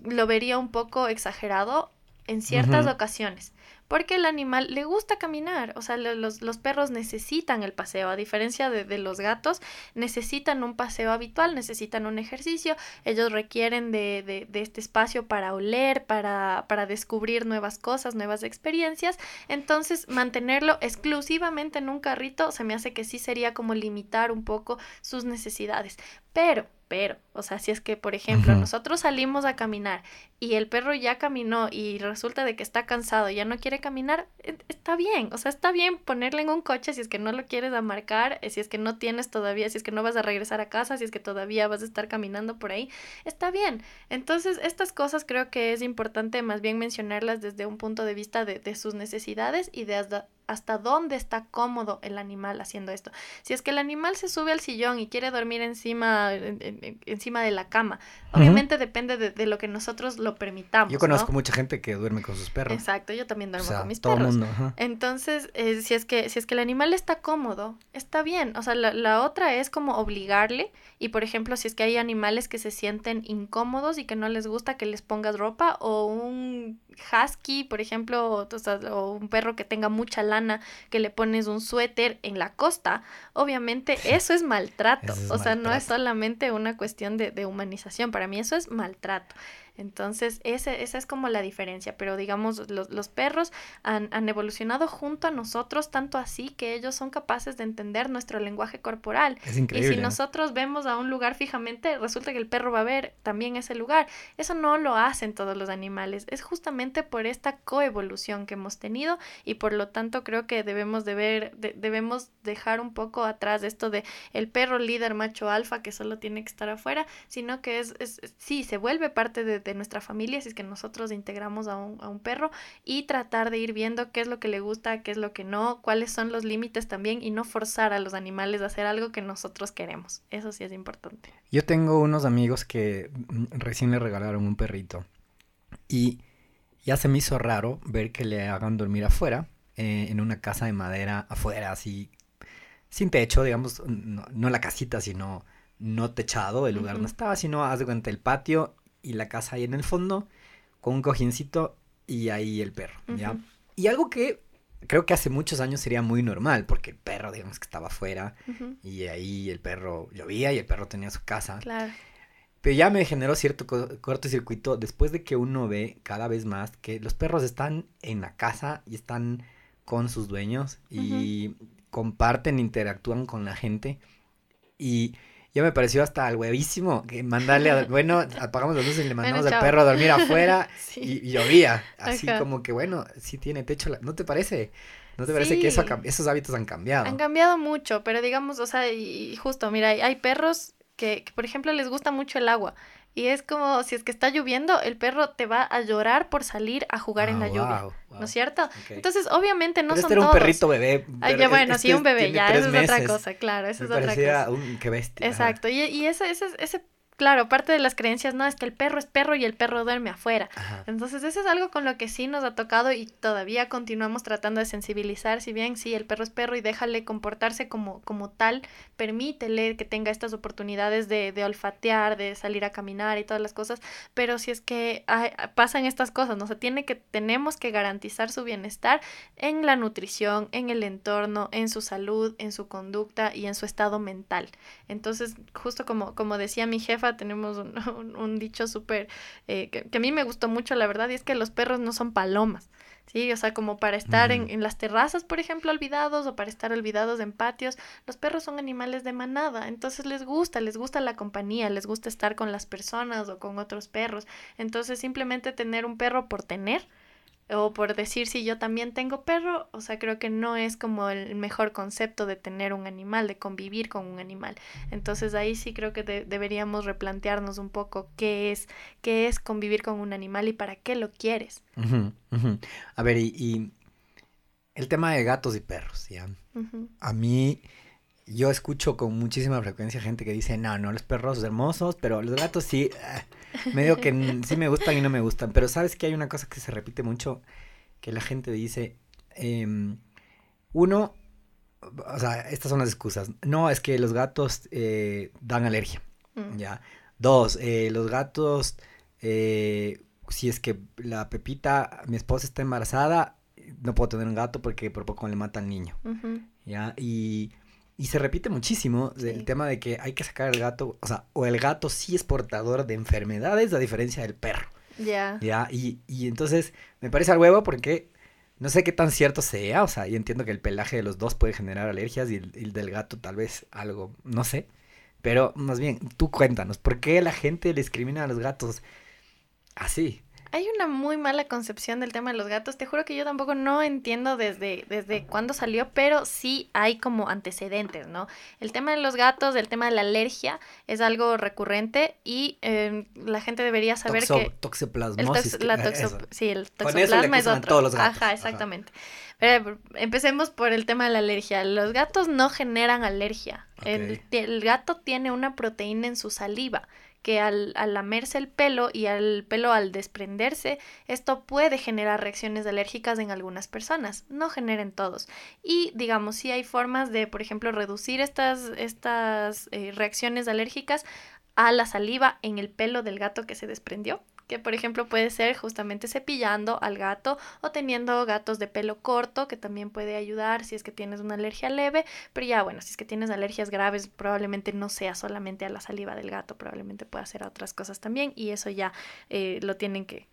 lo vería un poco exagerado en ciertas ocasiones porque el animal le gusta caminar, o sea, los, los perros necesitan el paseo, a diferencia de, de, los gatos, necesitan un paseo habitual, necesitan un ejercicio, ellos requieren de, de, de este espacio para oler, para, para descubrir nuevas cosas, nuevas experiencias, entonces mantenerlo exclusivamente en un carrito se me hace que sí sería como limitar un poco sus necesidades, pero pero, o sea, si es que, por ejemplo, nosotros salimos a caminar y el perro ya caminó y resulta de que está cansado, ya no quiere caminar, e, está bien, o sea, está bien ponerle en un coche si es que no lo quieres amarcar, eh, si es que no tienes todavía, si es que no vas a regresar a casa, si es que todavía vas a estar caminando por ahí, está bien. Entonces, estas cosas creo que es importante más bien mencionarlas desde un punto de vista de, de sus necesidades y de hasta, hasta dónde está cómodo el animal haciendo esto. Si es que el animal se sube al sillón y quiere dormir encima, encima de la cama, obviamente depende de, lo que nosotros lo permitamos. Yo conozco mucha gente que duerme con sus perros. Exacto, yo también duermo con mis todo perros. Mundo, Entonces, eh, si, es que, si es que el animal está cómodo, está bien. O sea, la, la otra es como obligarle y, por ejemplo, si es que hay animales que se sienten incómodos y que no les gusta que les pongas ropa o un husky, por ejemplo, o, un perro que tenga mucha lana, que le pones un suéter en la costa, obviamente eso es maltrato. o sea, no es solamente una cuestión de, de humanización, para mí eso es maltrato. Entonces, ese, esa es como la diferencia, pero digamos, los, los perros han, han, evolucionado junto a nosotros, tanto así que ellos son capaces de entender nuestro lenguaje corporal. Es increíble. Y si nosotros vemos a un lugar fijamente, resulta que el perro va a ver también ese lugar. Eso no lo hacen todos los animales, es justamente por esta coevolución que hemos tenido y por lo tanto creo que debemos de ver, debemos dejar un poco atrás esto de el perro líder macho alfa que solo tiene que estar afuera, sino que es, es sí, se vuelve parte de de nuestra familia, si es que nosotros integramos a un, a un perro y tratar de ir viendo qué es lo que le gusta, qué es lo que no, cuáles son los límites también y no forzar a los animales a hacer algo que nosotros queremos. Eso sí es importante. Yo tengo unos amigos que mm, recién le regalaron un perrito y ya se me hizo raro ver que le hagan dormir afuera, eh, en una casa de madera afuera, así sin techo, digamos, no, la casita, sino no techado, el lugar no estaba, sino haz de cuenta el patio y la casa ahí en el fondo, con un cojincito y ahí el perro, ¿ya? Y algo que creo que hace muchos años sería muy normal, porque el perro, digamos que estaba afuera, y ahí el perro llovía y el perro tenía su casa. Claro. Pero ya me generó cierto cortocircuito después de que uno ve cada vez más que los perros están en la casa y están con sus dueños y comparten, interactúan con la gente. Y ya me pareció hasta al huevísimo que mandarle, a, bueno, apagamos las luces y le mandamos al perro a dormir afuera y, llovía. Así como que, bueno, sí tiene techo. ¿No te parece? ¿No te parece que eso esos hábitos han cambiado? Han cambiado mucho, pero digamos, o sea, y justo, mira, hay perros que, que, por ejemplo, les gusta mucho el agua. Y es como si es que está lloviendo, el perro te va a llorar por salir a jugar en la ah, lluvia. ¿No es cierto? Entonces, obviamente no Pero son este era un perrito bebé. Ay, ya, bueno, sí, un bebé, ya, eso es otra cosa, claro, eso es otra cosa. Un, qué bestia. Exacto, y, y ese, ese, ese Claro, parte de las creencias, no, es que el perro es perro y el perro duerme afuera. Entonces, eso es algo con lo que sí nos ha tocado y todavía continuamos tratando de sensibilizar, si bien sí, el perro es perro y déjale comportarse como, como tal, permítele que tenga estas oportunidades de, de olfatear, de salir a caminar y todas las cosas, pero si es que pasan estas cosas, ¿no? se tiene que, tenemos que garantizar su bienestar en la nutrición, en el entorno, en su salud, en su conducta y en su estado mental. Entonces, justo como, como decía mi jefa, tenemos un, dicho súper, eh, que, a mí me gustó mucho, la verdad, y es que los perros no son palomas. Sí, o sea, como para estar en, en, las terrazas, por ejemplo, olvidados o para estar olvidados en patios, los perros son animales de manada, entonces les gusta, les gusta la compañía, les gusta estar con las personas o con otros perros. Entonces, simplemente tener un perro por tener, o por decir si yo también tengo perro, o sea, creo que no es como el mejor concepto de tener un animal, de convivir con un animal. Entonces ahí sí creo que deberíamos replantearnos un poco qué es, qué es convivir con un animal y para qué lo quieres. A ver, y, el tema de gatos y perros, ¿ya? A mí, yo escucho con muchísima frecuencia gente que dice, no, no, los perros hermosos, pero los gatos sí... Ah, medio que sí me gustan y no me gustan. Pero sabes que hay una cosa que se repite mucho, que la gente dice, em, uno, o sea, estas son las excusas. No, es que los gatos eh, dan alergia. Mm. Ya. Dos, eh, los gatos, eh, si es que la Pepita, mi esposa está embarazada, no puedo tener un gato porque por poco le mata al niño. Ya. Y y se repite muchísimo el tema de que hay que sacar el gato, o sea, o el gato sí es portador de enfermedades a diferencia del perro. Ya. Ya, y, y entonces me parece al huevo porque no sé qué tan cierto sea, o sea, y entiendo que el pelaje de los dos puede generar alergias y el, del gato tal vez algo, no sé. Pero más bien, tú cuéntanos, ¿por qué la gente discrimina a los gatos así? Hay una muy mala concepción del tema de los gatos. Te juro que yo tampoco no entiendo desde, desde cuándo salió, pero sí hay como antecedentes, ¿no? El tema de los gatos, el tema de la alergia es algo recurrente y em, la gente debería saber que... Toxoplasmosis. El sí, el toxoplasma es otro. Todos los gatos. Ajá, exactamente. empecemos por el tema de la alergia. Los gatos no generan alergia. El, el gato tiene una proteína en su saliva que al, lamerse el pelo y al pelo al desprenderse, esto puede generar reacciones alérgicas en algunas personas, no generen todos. Y digamos, si hay formas de, por ejemplo, reducir estas, estas eh, reacciones alérgicas a la saliva en el pelo del gato que se desprendió que por ejemplo puede ser justamente cepillando al gato o teniendo gatos de pelo corto, que también puede ayudar si es que tienes una alergia leve, pero ya bueno, si es que tienes alergias graves, probablemente no sea solamente a la saliva del gato, probablemente pueda ser a otras cosas también y eso ya eh, lo tienen que,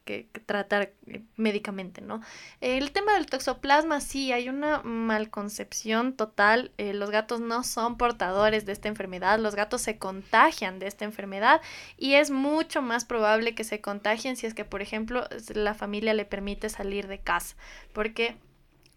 tratar eh, médicamente, ¿no? El tema del toxoplasma, sí, hay una malconcepción total, eh, los gatos no son portadores de esta enfermedad, los gatos se contagian de esta enfermedad y es mucho más probable que se contagien si es que, por ejemplo, la familia le permite salir de casa, porque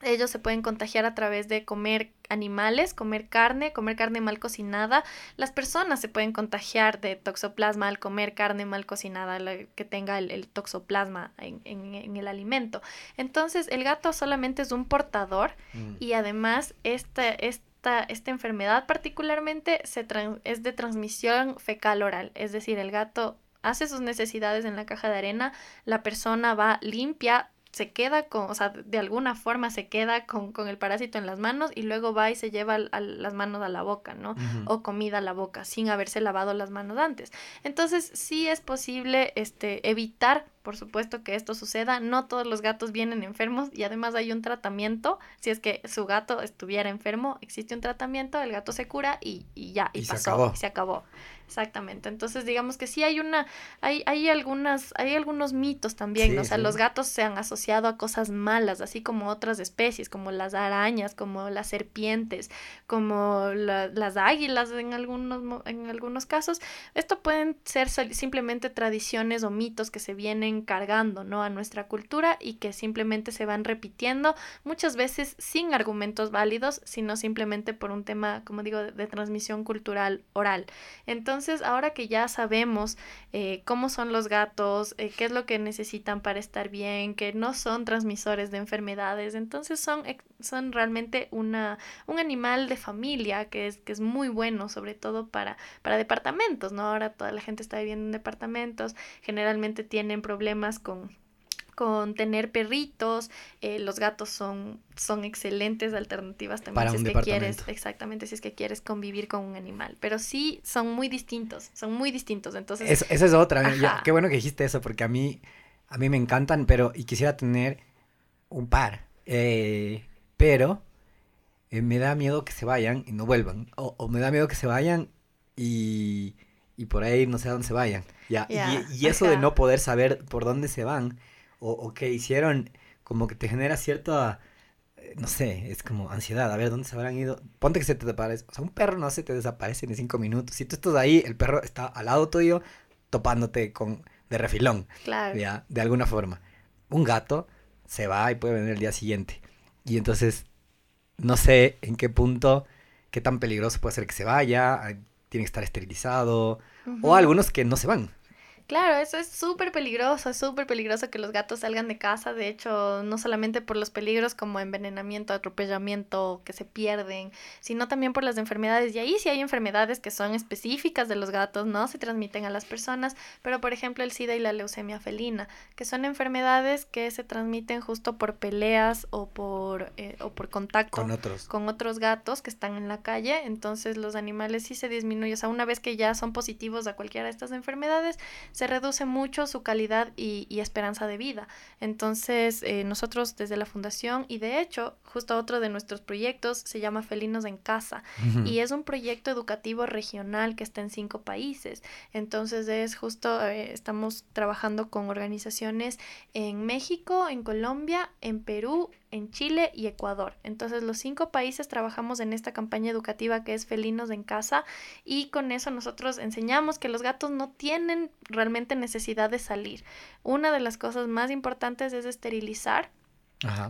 ellos se pueden contagiar a través de comer animales, comer carne, comer carne mal cocinada. Las personas se pueden contagiar de toxoplasma al comer carne mal cocinada que tenga el, toxoplasma en, el alimento. Entonces, el gato solamente es un portador mm. y además esta, esta, esta enfermedad particularmente se es de transmisión fecal oral, es decir, el gato hace sus necesidades en la caja de arena, la persona va limpia, se queda con, o sea, de alguna forma se queda con, con el parásito en las manos y luego va y se lleva las manos a la boca, ¿no? O comida a la boca sin haberse lavado las manos antes. Entonces, sí es posible este, evitar por supuesto que esto suceda. No todos los gatos vienen enfermos y además hay un tratamiento. Si es que su gato estuviera enfermo, existe un tratamiento, el gato se cura y, ya, y, pasó, y se acabó. Exactamente. Entonces, digamos que sí hay una, hay, hay algunas, hay algunos mitos también, o sea, los gatos se han asociado a cosas malas, así como otras especies, como las arañas, como las serpientes, como las águilas en algunos, en algunos casos. Esto pueden ser simplemente tradiciones o mitos que se vienen cargando, ¿no? A nuestra cultura y que simplemente se van repitiendo, muchas veces sin argumentos válidos, sino simplemente por un tema, como digo, de transmisión cultural oral. Entonces, entonces, ahora que ya sabemos eh, cómo son los gatos, eh, qué es lo que necesitan para estar bien, que no son transmisores de enfermedades, entonces son, son realmente una, un animal de familia que es, que es muy bueno, sobre todo para, para departamentos, ¿no? Ahora toda la gente está viviendo en departamentos, generalmente tienen problemas con con tener perritos. Eh, los gatos son, son excelentes alternativas también si es que quieres, exactamente, si es que quieres convivir con un animal. Pero sí son muy distintos, son muy distintos. Entonces. esa es otra. qué bueno que dijiste eso, porque a mí, a mí me encantan, pero, y quisiera tener un par. Eh, pero eh, me da miedo que se vayan y no vuelvan. O, me da miedo que se vayan y, y por ahí no sé a dónde se vayan. Ya. y, y, eso de no poder saber por dónde se van o, o que hicieron, como que te genera cierta, eh, no sé, es como ansiedad, a ver dónde se habrán ido. Ponte que se te desaparece, o sea, un perro no se te desaparece en cinco minutos. Si tú estás ahí, el perro está al lado tuyo, topándote con, de refilón, claro. ya, de alguna forma. Un gato se va y puede venir el día siguiente. Y entonces, no sé en qué punto, qué tan peligroso puede ser que se vaya, tiene que estar esterilizado, o algunos que no se van, Claro, eso es súper peligroso, es súper peligroso que los gatos salgan de casa, de hecho, no solamente por los peligros como envenenamiento, atropellamiento, que se pierden, sino también por las enfermedades. Y ahí sí hay enfermedades que son específicas de los gatos, no se transmiten a las personas, pero por ejemplo el SIDA y la leucemia felina, que son enfermedades que se transmiten justo por peleas o por, eh, o por contacto con otros. con otros gatos que están en la calle, entonces los animales sí se disminuyen, o sea, una vez que ya son positivos a cualquiera de estas enfermedades, se reduce mucho su calidad y, esperanza de vida. Entonces, eh, nosotros desde la fundación, y de hecho, justo otro de nuestros proyectos se llama Felinos en Casa, y es un proyecto educativo regional que está en cinco países. Entonces, es justo, eh, estamos trabajando con organizaciones en México, en Colombia, en Perú, en Chile y Ecuador. Entonces los cinco países trabajamos en esta campaña educativa que es Felinos en Casa y con eso nosotros enseñamos que los gatos no tienen realmente necesidad de salir. Una de las cosas más importantes es esterilizar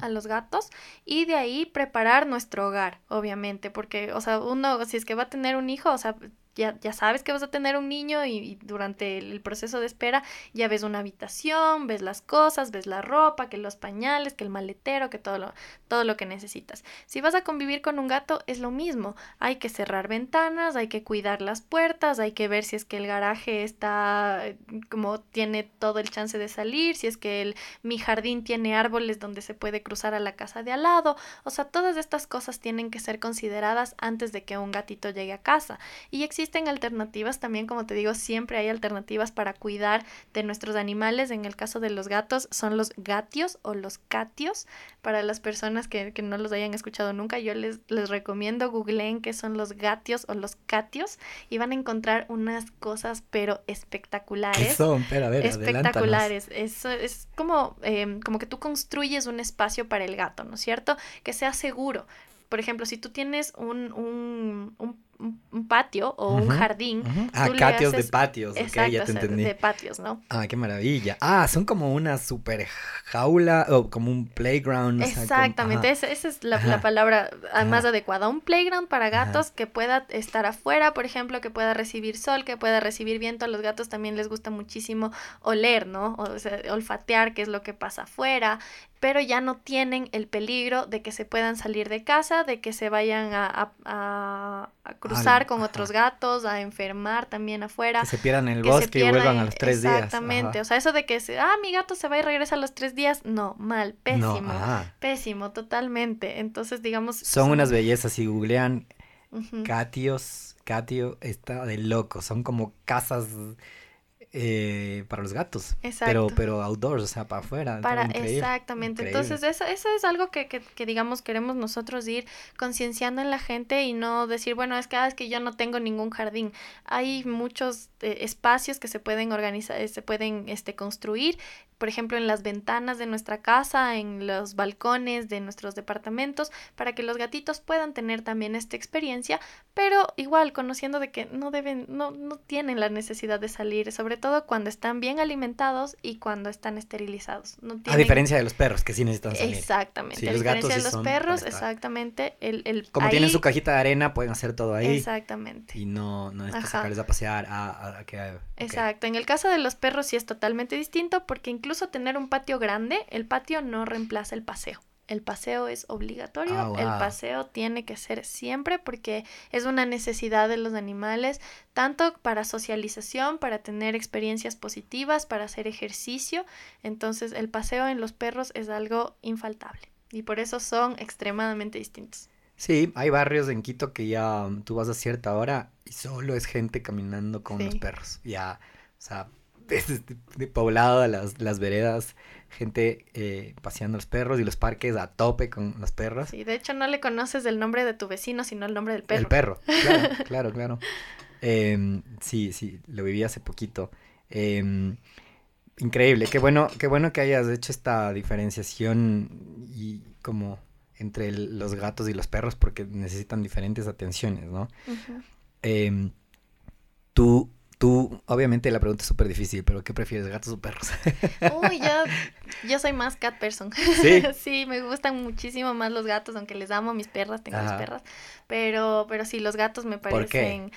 a los gatos y de ahí preparar nuestro hogar, obviamente, porque, o sea, uno, si es que va a tener un hijo, o sea, ya, ya sabes que vas a tener un niño y, durante el, proceso de espera ya ves una habitación, ves las cosas, ves la ropa, que los pañales, que el maletero, que todo lo, todo lo que necesitas. Si vas a convivir con un gato es lo mismo, hay que cerrar ventanas, hay que cuidar las puertas, hay que ver si es que el garaje está como tiene todo el chance de salir, si es que el, mi jardín tiene árboles donde se puede cruzar a la casa de al lado, o sea, todas estas cosas tienen que ser consideradas antes de que un gatito llegue a casa. Y existe existen alternativas también, como te digo, siempre hay alternativas para cuidar de nuestros animales. En el caso de los gatos son los gatios o los catios. Para las personas que, no los hayan escuchado nunca, yo les, les recomiendo googleen qué son los gatios o los catios y van a encontrar unas cosas pero espectaculares. son? Pero a ver, espectaculares. Eso es como, em, como que tú construyes un espacio para el gato, ¿no es cierto? Que sea seguro. Por ejemplo, si tú tienes un, un, un un patio o un jardín. Ah, catios de patios, Exacto, ya te entendí. de patios, ¿no? Ah, qué maravilla. Ah, son como una super jaula o como un playground. Exactamente, esa, es la, palabra más adecuada. Un playground para gatos que pueda estar afuera, por ejemplo, que pueda recibir sol, que pueda recibir viento. A los gatos también les gusta muchísimo oler, ¿no? O sea, olfatear qué es lo que pasa afuera. Pero ya no tienen el peligro de que se puedan salir de casa, de que se vayan a, a, a cruzar con otros gatos, a enfermar también afuera. Que se pierdan en el bosque y vuelvan a los tres días. Exactamente, o sea, eso de que, se, ah, mi gato se va y regresa a los tres días, no, mal, pésimo, pésimo, totalmente. Entonces, digamos... Son, unas bellezas, si googlean Catios, Catio está de loco, son como casas eh, para los gatos. Pero, pero outdoors, o sea, para afuera. Para, exactamente. Entonces, eso, eso es algo que, que, que, digamos, queremos nosotros ir concienciando en la gente y no decir, bueno, es que, ah, es que yo no tengo ningún jardín. Hay muchos eh, espacios que se pueden organizar, eh, se pueden este, construir por ejemplo, en las ventanas de nuestra casa, en los balcones de nuestros departamentos, para que los gatitos puedan tener también esta experiencia, pero igual conociendo de que no deben, no, no tienen la necesidad de salir, sobre todo cuando están bien alimentados y cuando están esterilizados. No A diferencia de los perros, que sí necesitan salir. Exactamente. a diferencia de los perros, exactamente. El, el, Como tienen su cajita de arena, pueden hacer todo ahí. Exactamente. Y no, no necesitan sacarles a pasear, a, que... Exacto. En el caso de los perros sí es totalmente distinto porque incluso tener un patio grande, el patio no reemplaza el paseo. El paseo es obligatorio, ah, el paseo tiene que ser siempre porque es una necesidad de los animales, tanto para socialización, para tener experiencias positivas, para hacer ejercicio. Entonces el paseo en los perros es algo infaltable y por eso son extremadamente distintos. Sí, hay barrios en Quito que ya tú vas a cierta hora y solo es gente caminando con los perros. Ya, o sea, de poblado, las, las veredas, gente eh, paseando los perros y los parques a tope con los perros. Sí, de hecho no le conoces el nombre de tu vecino, sino el nombre del perro. El perro, claro, claro, claro. Em, sí, sí, lo viví hace poquito. Em, increíble, qué bueno, qué bueno que hayas hecho esta diferenciación y como entre los gatos y los perros porque necesitan diferentes atenciones, ¿no? Em, tú Tú, obviamente la pregunta es súper difícil, pero ¿qué prefieres, gatos o perros? Uy, yo, yo soy más cat person. ¿Sí? sí, me gustan muchísimo más los gatos, aunque les amo a mis perras, tengo mis perras. Pero, pero sí, los gatos me parecen...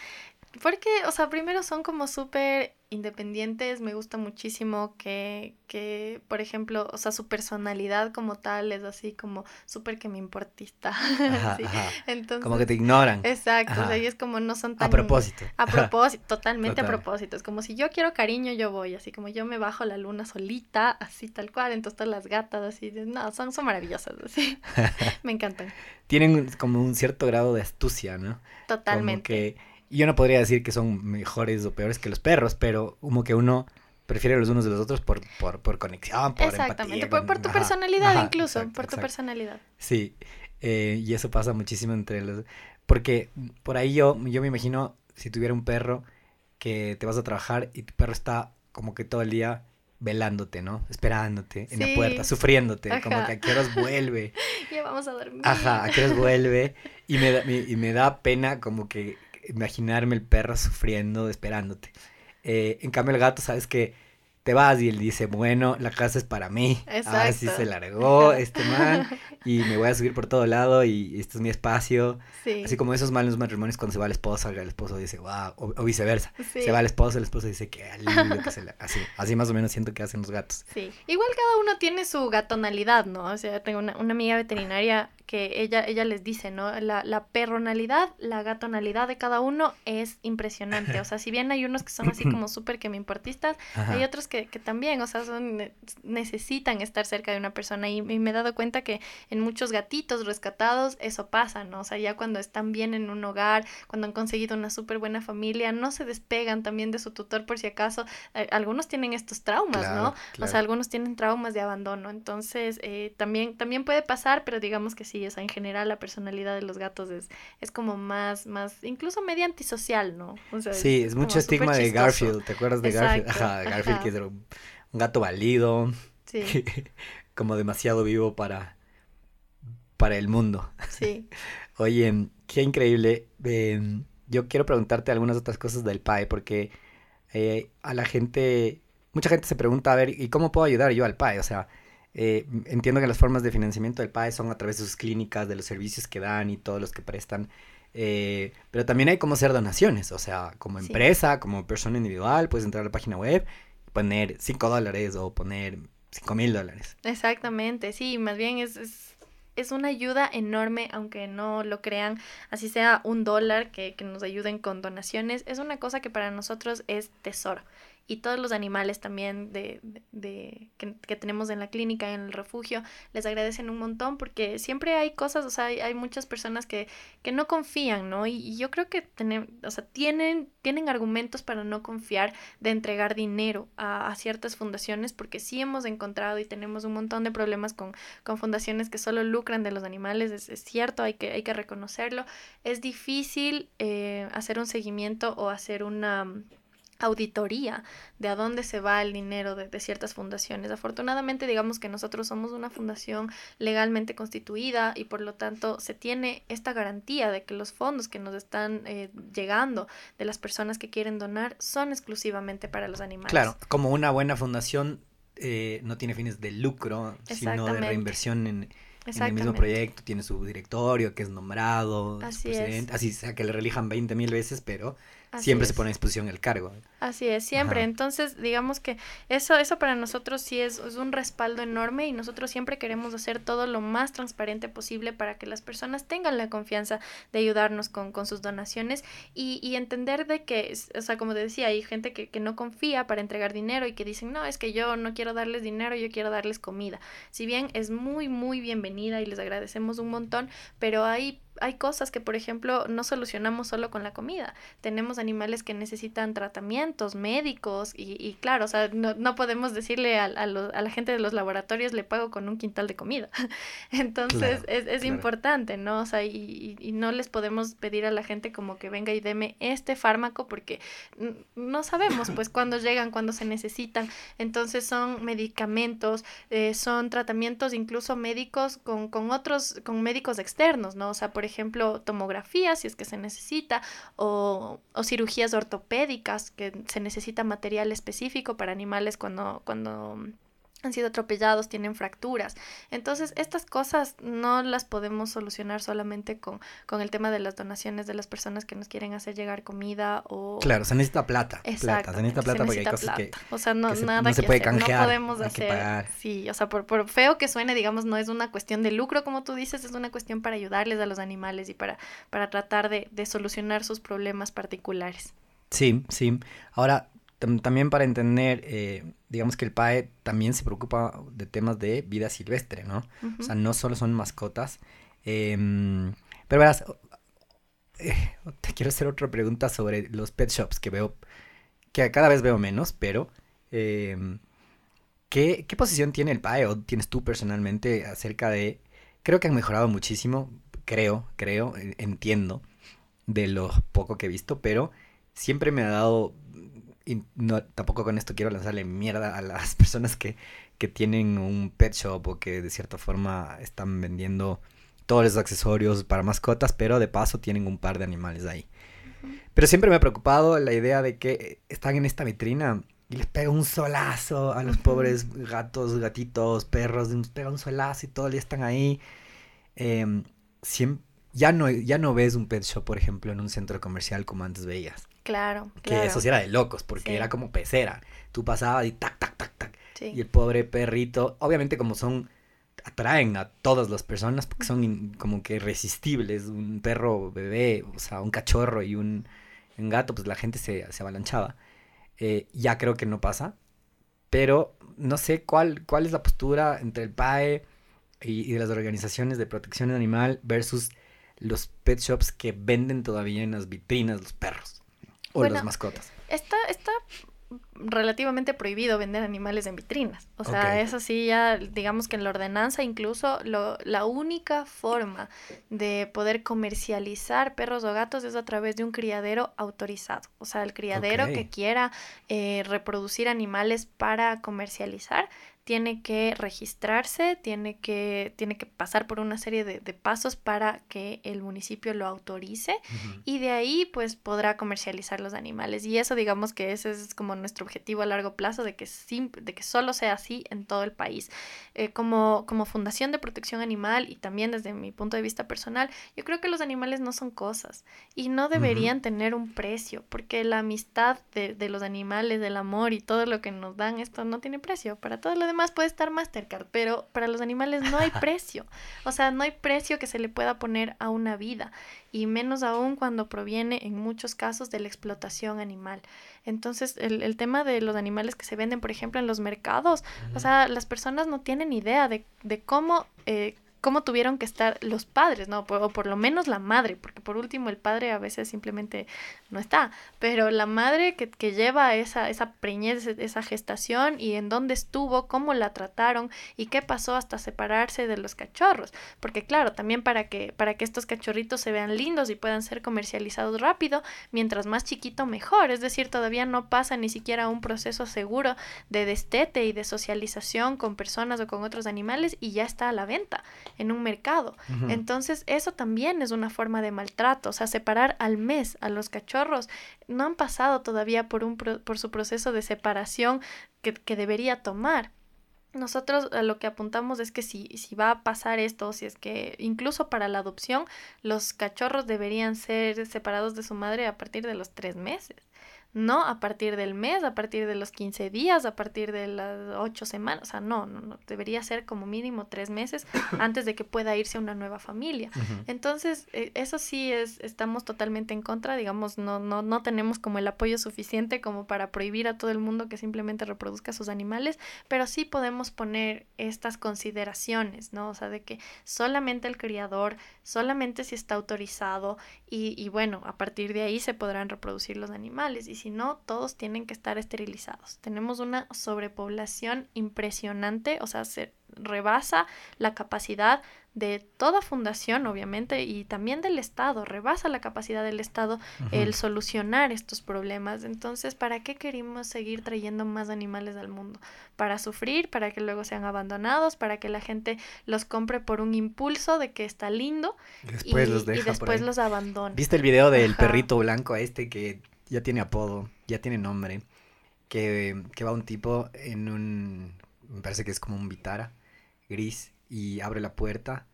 Porque, o sea, primero son como súper independientes, me gusta muchísimo que, que, por ejemplo, o sea, su personalidad como tal es así como súper que me importista. Entonces, como que te ignoran. Exacto, o sea, y es como no son tan... A propósito. A propósito, totalmente a propósito. Es como si yo quiero cariño, yo voy, así como yo me bajo la luna solita, así tal cual, entonces todas las gatas así, no, son, son maravillosas, así. me encantan. Tienen como un cierto grado de astucia, ¿no? Totalmente. Como que yo no podría decir que son mejores o peores que los perros, pero como que uno prefiere los unos de los otros por, por, por conexión, por Exactamente, por, por, tu personalidad incluso, por tu personalidad. Sí, eh, y eso pasa muchísimo entre los... Porque por ahí yo, yo me imagino si tuviera un perro que te vas a trabajar y tu perro está como que todo el día velándote, ¿no? Esperándote en la puerta, sufriéndote, como que a qué horas vuelve. ya vamos a dormir. Ajá, a qué horas vuelve. Y me, da, y me da pena como que imaginarme el perro sufriendo, esperándote. Eh, en cambio el gato, sabes que te vas y él dice, bueno, la casa es para mí. Exacto. Así se largó este man y me voy a subir por todo lado y este es mi espacio. Así como esos malos matrimonios cuando se va la esposa, el esposo dice, wow, o, viceversa. Se va el esposo, el esposo dice, qué alivio que se Así, así más o menos siento que hacen los gatos. Sí, igual cada uno tiene su gatonalidad, ¿no? O sea, tengo una, una amiga veterinaria que ella, ella les dice, ¿no? La, la perronalidad, la gatonalidad de cada uno es impresionante. O sea, si bien hay unos que son así como súper que me importistas, hay otros que, que, también, o sea, son, necesitan estar cerca de una persona. Y, me he dado cuenta que en muchos gatitos rescatados eso pasa, ¿no? O sea, ya cuando están bien en un hogar, cuando han conseguido una súper buena familia, no se despegan también de su tutor por si acaso. Eh, algunos tienen estos traumas, ¿no? O sea, algunos tienen traumas de abandono. Entonces, eh, también, también puede pasar, pero digamos que sí o sea, en general la personalidad de los gatos es, es como más, más, incluso media antisocial, ¿no? sí, es, mucho estigma de Garfield, ¿te acuerdas de Garfield? Ajá, Garfield que era un, gato válido, sí. como demasiado vivo para, para el mundo. Sí. Oye, qué increíble. Em, yo quiero preguntarte algunas otras cosas del PAE, porque eh, a la gente, mucha gente se pregunta, a ver, ¿y cómo puedo ayudar yo al PAE? O sea, eh, entiendo que las formas de financiamiento del PAE son a través de sus clínicas, de los servicios que dan y todos los que prestan. Eh, pero también hay como hacer donaciones, o sea, como empresa, como persona individual, puedes entrar a la página web, poner 5 dólares o poner 5 mil dólares. Exactamente, sí, más bien es, es, es, una ayuda enorme, aunque no lo crean, así sea un dólar que, que nos ayuden con donaciones, es una cosa que para nosotros es tesoro y todos los animales también de, de, que, tenemos en la clínica, en el refugio, les agradecen un montón porque siempre hay cosas, o sea, hay, muchas personas que, que, no confían, ¿no? Y, yo creo que tienen, o sea, tienen, tienen argumentos para no confiar de entregar dinero a, ciertas fundaciones porque sí hemos encontrado y tenemos un montón de problemas con, con fundaciones que solo lucran de los animales, es, cierto, hay que, hay que reconocerlo. Es difícil eh, hacer un seguimiento o hacer una auditoría de a dónde se va el dinero de, ciertas fundaciones. Afortunadamente, digamos que nosotros somos una fundación legalmente constituida y por lo tanto se tiene esta garantía de que los fondos que nos están eh, llegando de las personas que quieren donar son exclusivamente para los animales. Claro, como una buena fundación eh, no tiene fines de lucro, sino de reinversión en, en el mismo proyecto, tiene su directorio que es nombrado, así es. así sea que le relijan 20 mil veces, pero siempre se pone a disposición el cargo. Así es, siempre. Entonces, digamos que eso, eso para nosotros sí es, es, un respaldo enorme y nosotros siempre queremos hacer todo lo más transparente posible para que las personas tengan la confianza de ayudarnos con, con sus donaciones y, y, entender de que, o sea, como te decía, hay gente que, que no confía para entregar dinero y que dicen, no, es que yo no quiero darles dinero, yo quiero darles comida. Si bien es muy, muy bienvenida y les agradecemos un montón, pero hay hay cosas que, por ejemplo, no solucionamos solo con la comida. Tenemos animales que necesitan tratamientos médicos y, y claro, o sea, no, no podemos decirle a, a, a, la gente de los laboratorios le pago con un quintal de comida. Entonces es, es importante, ¿no? O sea, y, y, no les podemos pedir a la gente como que venga y deme este fármaco porque no sabemos pues cuándo llegan, cuándo se necesitan. Entonces son medicamentos, eh, son tratamientos incluso médicos con, con otros, con médicos externos, ¿no? O sea, por ejemplo, tomografía si es que se necesita, o, o cirugías ortopédicas, que se necesita material específico para animales cuando, cuando han sido atropellados, tienen fracturas. Entonces, estas cosas no las podemos solucionar solamente con, con el tema de las donaciones de las personas que nos quieren hacer llegar comida o... Claro, se necesita plata. Exacto. se necesita plata porque hay cosas que... O sea, no, nada se que puede hacer. Canjear, no podemos hacer... Sí, o sea, por, por feo que suene, digamos, no es una cuestión de lucro, como tú dices, es una cuestión para ayudarles a los animales y para, para tratar de, de solucionar sus problemas particulares. Sí, sí. Ahora, también para entender, eh, digamos que el PAE también se preocupa de temas de vida silvestre, ¿no? O sea, no solo son mascotas. Em, pero verás, eh, te quiero hacer otra pregunta sobre los pet shops que veo, que cada vez veo menos, pero em, ¿qué, ¿qué posición tiene el PAE o tienes tú personalmente acerca de... Creo que han mejorado muchísimo, creo, creo, entiendo de lo poco que he visto, pero siempre me ha dado y no, tampoco con esto quiero lanzarle mierda a las personas que, que tienen un pet shop o que de cierta forma están vendiendo todos los accesorios para mascotas, pero de paso tienen un par de animales ahí. Pero siempre me ha preocupado la idea de que están en esta vitrina y les pega un solazo a los pobres gatos, gatitos, perros, les pega un solazo y todo el día están ahí. Eh, siempre, ya, no, ya no ves un pet shop, por ejemplo, en un centro comercial como antes veías. Claro, Que eso sí era de locos, porque era como pecera. Tú pasabas y tac, tac, tac, tac. Y el pobre perrito, obviamente como son, atraen a todas las personas porque son como que irresistibles. Un perro bebé, o sea, un cachorro y un, gato, pues la gente se, se avalanchaba. Eh, ya creo que no pasa. Pero no sé cuál, cuál es la postura entre el PAE y, y las organizaciones de protección animal versus los pet shops que venden todavía en las vitrinas los perros. O las mascotas. Está, está relativamente prohibido vender animales en vitrinas. O sea, eso sí, ya digamos que en la ordenanza incluso lo, la única forma de poder comercializar perros o gatos es a través de un criadero autorizado. O sea, el criadero que quiera eh, reproducir animales para comercializar tiene que registrarse, tiene que, tiene que pasar por una serie de, pasos para que el municipio lo autorice y de ahí pues podrá comercializar los animales. Y eso digamos que ese es como nuestro objetivo a largo plazo de que, de que solo sea así en todo el país. Eh, como, como Fundación de Protección Animal y también desde mi punto de vista personal, yo creo que los animales no son cosas y no deberían tener un precio porque la amistad de, de los animales, del amor y todo lo que nos dan, esto no tiene precio. Para todo lo demás más puede estar Mastercard, pero para los animales no hay precio. O sea, no hay precio que se le pueda poner a una vida, y menos aún cuando proviene en muchos casos de la explotación animal. Entonces, el, el tema de los animales que se venden, por ejemplo, en los mercados, o sea, las personas no tienen idea de, de cómo... Eh, cómo tuvieron que estar los padres, ¿no? o por lo menos la madre, porque por último el padre a veces simplemente no está, pero la madre que, que lleva esa, esa preñez, esa gestación y en dónde estuvo, cómo la trataron y qué pasó hasta separarse de los cachorros, porque claro, también para que, para que estos cachorritos se vean lindos y puedan ser comercializados rápido, mientras más chiquito mejor, es decir, todavía no pasa ni siquiera un proceso seguro de destete y de socialización con personas o con otros animales y ya está a la venta en un mercado. Entonces, eso también es una forma de maltrato, o sea, separar al mes a los cachorros. No han pasado todavía por, un por su proceso de separación que, que debería tomar. Nosotros lo que apuntamos es que si, si va a pasar esto, si es que incluso para la adopción, los cachorros deberían ser separados de su madre a partir de los tres meses no a partir del mes, a partir de los 15 días, a partir de las 8 semanas, o sea, no, no, no, debería ser como mínimo tres meses antes de que pueda irse a una nueva familia. Entonces, eh, eso sí es, estamos totalmente en contra, digamos, no, no, no tenemos como el apoyo suficiente como para prohibir a todo el mundo que simplemente reproduzca sus animales, pero sí podemos poner estas consideraciones, ¿no? O sea, de que solamente el criador, solamente si está autorizado y, y bueno, a partir de ahí se podrán reproducir los animales. Y si no, todos tienen que estar esterilizados. Tenemos una sobrepoblación impresionante, o sea, se rebasa la capacidad de toda fundación, obviamente, y también del Estado, rebasa la capacidad del Estado el solucionar estos problemas. Entonces, ¿para qué queremos seguir trayendo más animales al mundo? ¿Para sufrir? ¿Para que luego sean abandonados? ¿Para que la gente los compre por un impulso de que está lindo? Después y, los deja y después los abandona. ¿Viste el video del perrito blanco este que ya tiene apodo, ya tiene nombre, que, que va un tipo en un, me parece que es como un vitara gris y abre la puerta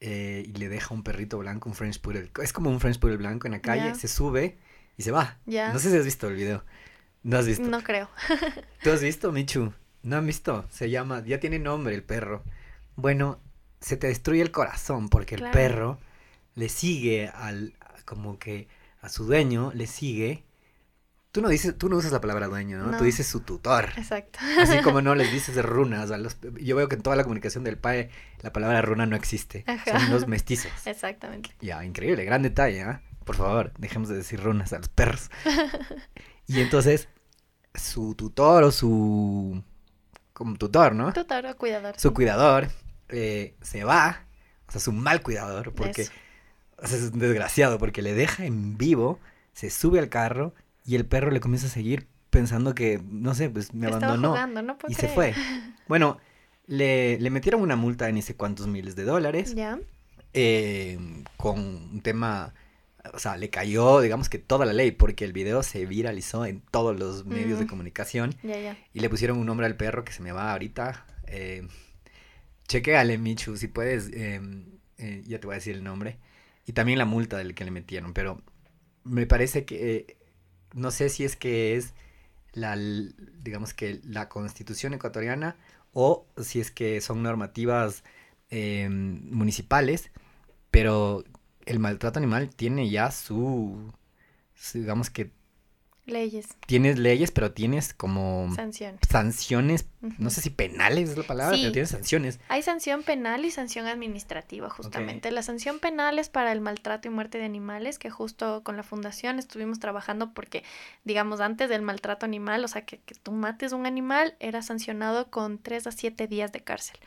eh, y le deja un perrito blanco, un French Poodle. Es como un French Poodle blanco en la calle, se sube y se va. No sé si has visto el video. No has visto. No creo. ¿Tú has visto, Michu? No han visto. Se llama, ya tiene nombre el perro. Bueno, se te destruye el corazón porque el perro le sigue al, como que a su dueño, le sigue Tú no dices, tú no usas la palabra dueño, ¿no? Tú dices su tutor. Exacto. Así como no les dices runas a los yo veo que en toda la comunicación del PAE la palabra runa no existe. Son los mestizos. Exactamente. Ya, increíble, gran detalle, ¿ah? Por favor, dejemos de decir runas a los perros. y entonces su tutor o su como tutor, ¿no? Tutor o cuidador. Su cuidador eh, se va, o sea, su mal cuidador, porque o sea, es un desgraciado porque le deja en vivo, se sube al carro y el perro le comienza a seguir pensando que, no sé, pues me abandonó. y se fue. Bueno, le, le, metieron una multa de ni sé cuántos miles de dólares. Ya. Eh, con un tema, o sea, le cayó, digamos que toda la ley, porque el video se viralizó en todos los medios de comunicación. Ya, ya. Y le pusieron un nombre al perro que se me va ahorita. Eh, chequeale, Michu, si puedes, em, eh, ya te voy a decir el nombre. Y también la multa del que le metieron, pero me parece que no sé si es que es la, digamos que la constitución ecuatoriana o si es que son normativas em, municipales, pero el maltrato animal tiene ya su, digamos que Leyes. Tienes leyes, pero tienes como... Sanciones. Sanciones, no sé si penales es la palabra, pero tienes sanciones. Hay sanción penal y sanción administrativa, justamente. La sanción penal es para el maltrato y muerte de animales, que justo con la fundación estuvimos trabajando porque, digamos, antes del maltrato animal, o sea, que, que tú mates un animal, era sancionado con tres a siete días de cárcel.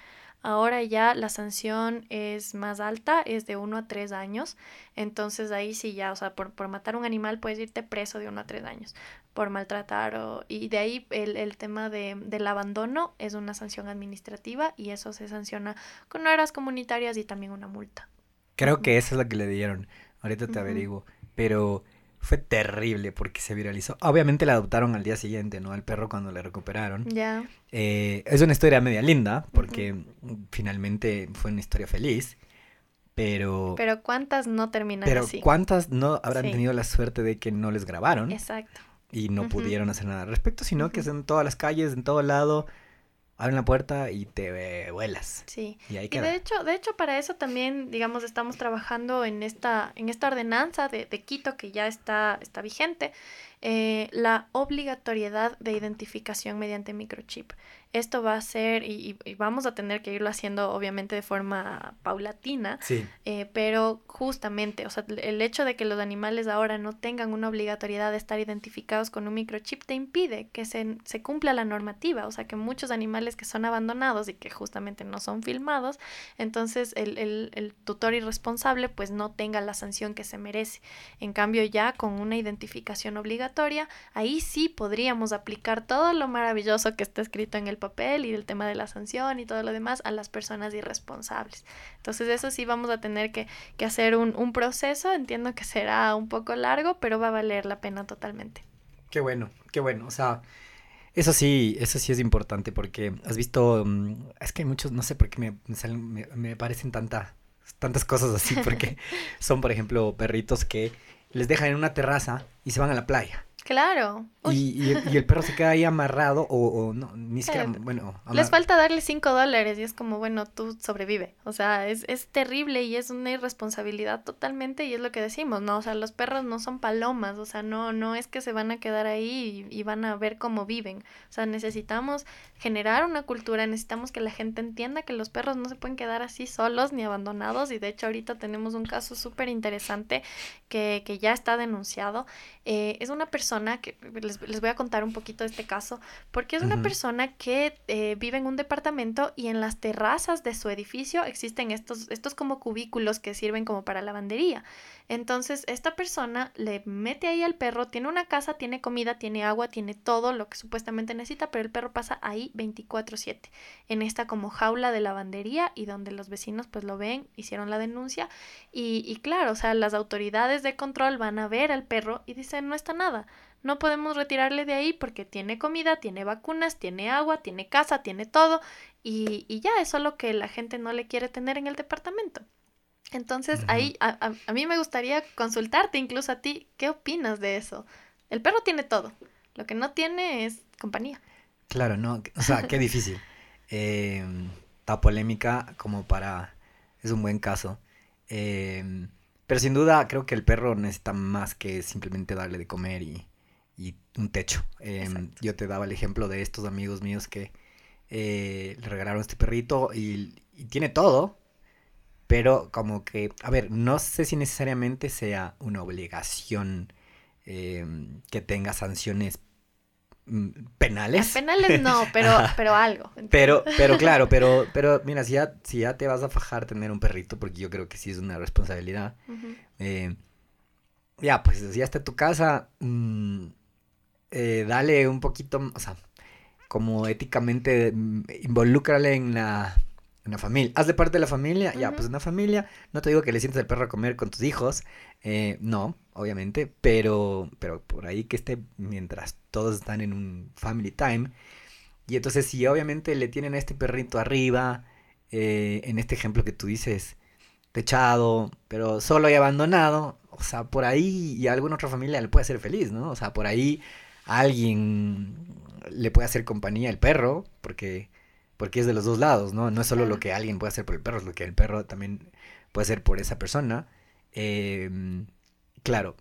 Ahora ya la sanción es más alta, es de 1 a 3 años. Entonces ahí sí ya, o sea, por, por matar un animal puedes irte preso de 1 a 3 años, por maltratar. O, y de ahí el, el tema de, del abandono es una sanción administrativa y eso se sanciona con horas comunitarias y también una multa. Creo que esa es la que le dieron. Ahorita te averiguo. Pero fue terrible porque se viralizó. Obviamente la adoptaron al día siguiente, ¿no? Al perro cuando le recuperaron. Ya. Eh, es una historia media linda porque finalmente fue una historia feliz. Pero. Pero ¿cuántas no terminan pero así? ¿cuántas no habrán tenido la suerte de que no les grabaron? Exacto. Y no pudieron hacer nada al respecto, sino que es en todas las calles, en todo lado. Abren la puerta y te vuelas. Sí. Y, de hecho, de hecho para eso también, digamos, estamos trabajando en esta, en esta ordenanza de, de Quito que ya está, está vigente, eh, la obligatoriedad de identificación mediante microchip. Esto va a ser, y, vamos a tener que irlo haciendo obviamente de forma paulatina, eh, pero justamente, o sea, el hecho de que los animales ahora no tengan una obligatoriedad de estar identificados con un microchip te impide que se, se cumpla la normativa, o sea, que muchos animales que son abandonados y que justamente no son filmados, entonces el, el, el tutor irresponsable pues no tenga la sanción que se merece. En cambio ya con una identificación obligatoria, ahí sí podríamos aplicar todo lo maravilloso que está escrito en el papel y el tema de la sanción y todo lo demás a las personas irresponsables. Entonces eso sí vamos a tener que, hacer un, un proceso, entiendo que será un poco largo, pero va a valer la pena totalmente. Qué bueno, qué bueno, o sea... Eso sí, eso sí es importante porque has visto, mm, es que hay muchos, no sé por qué me, me, me parecen tanta, tantas cosas así, porque son, por ejemplo, perritos que les dejan en una terraza y se van a la playa. Claro. Y, y, el, perro se queda ahí amarrado o, o no, ni siquiera, bueno. Les falta darle cinco dólares y es como, bueno, tú sobrevive. O sea, es, es terrible y es una irresponsabilidad totalmente y es lo que decimos, ¿no? O sea, los perros no son palomas, o sea, no, no es que se van a quedar ahí y, y van a ver cómo viven. O sea, necesitamos generar una cultura, necesitamos que la gente entienda que los perros no se pueden quedar así solos ni abandonados y de hecho ahorita tenemos un caso súper interesante que, que ya está denunciado. Eh, es una persona que les, voy a contar un poquito de este caso, porque es una persona que eh, vive en un departamento y en las terrazas de su edificio existen estos, estos como cubículos que sirven como para lavandería. Entonces, esta persona le mete ahí al perro, tiene una casa, tiene comida, tiene agua, tiene todo lo que supuestamente necesita, pero el perro pasa ahí 24/7, en esta como jaula de lavandería y donde los vecinos pues lo ven, hicieron la denuncia y, y claro, o sea, las autoridades de control van a ver al perro y dicen, no está nada, no podemos retirarle de ahí porque tiene comida, tiene vacunas, tiene agua, tiene casa, tiene todo y, y ya, es solo que la gente no le quiere tener en el departamento. Entonces ahí a, a, mí me gustaría consultarte incluso a ti, ¿qué opinas de eso? El perro tiene todo, lo que no tiene es compañía. Claro, no, o sea, qué difícil. Eh, polémica como para, es un buen caso. Em, pero sin duda creo que el perro necesita más que simplemente darle de comer y, y un techo. Em, yo te daba el ejemplo de estos amigos míos que eh, le regalaron este perrito y, y, tiene todo, pero como que, a ver, no sé si necesariamente sea una obligación em, que tenga sanciones mm, penales. Penales no, pero, pero algo. Pero, pero claro, pero, pero mira, si ya, si ya te vas a fajar tener un perrito, porque yo creo que sí es una responsabilidad, eh, ya, pues ya está tu casa, mm, eh, dale un poquito, o sea, como éticamente, mm, involúcrale en la, en la familia. Haz de parte de la familia, ya, pues una familia. No te digo que le sientes al perro a comer con tus hijos, eh, no, obviamente, pero, pero por ahí que esté mientras todos están en un family time. Y entonces, si obviamente le tienen a este perrito arriba, eh, en este ejemplo que tú dices, techado, pero solo y abandonado, o sea, por ahí y a alguna otra familia le puede hacer feliz, ¿no? O sea, por ahí alguien le puede hacer compañía al perro, porque, porque es de los dos lados, ¿no? No es solo lo que alguien puede hacer por el perro, es lo que el perro también puede hacer por esa persona. Em, claro,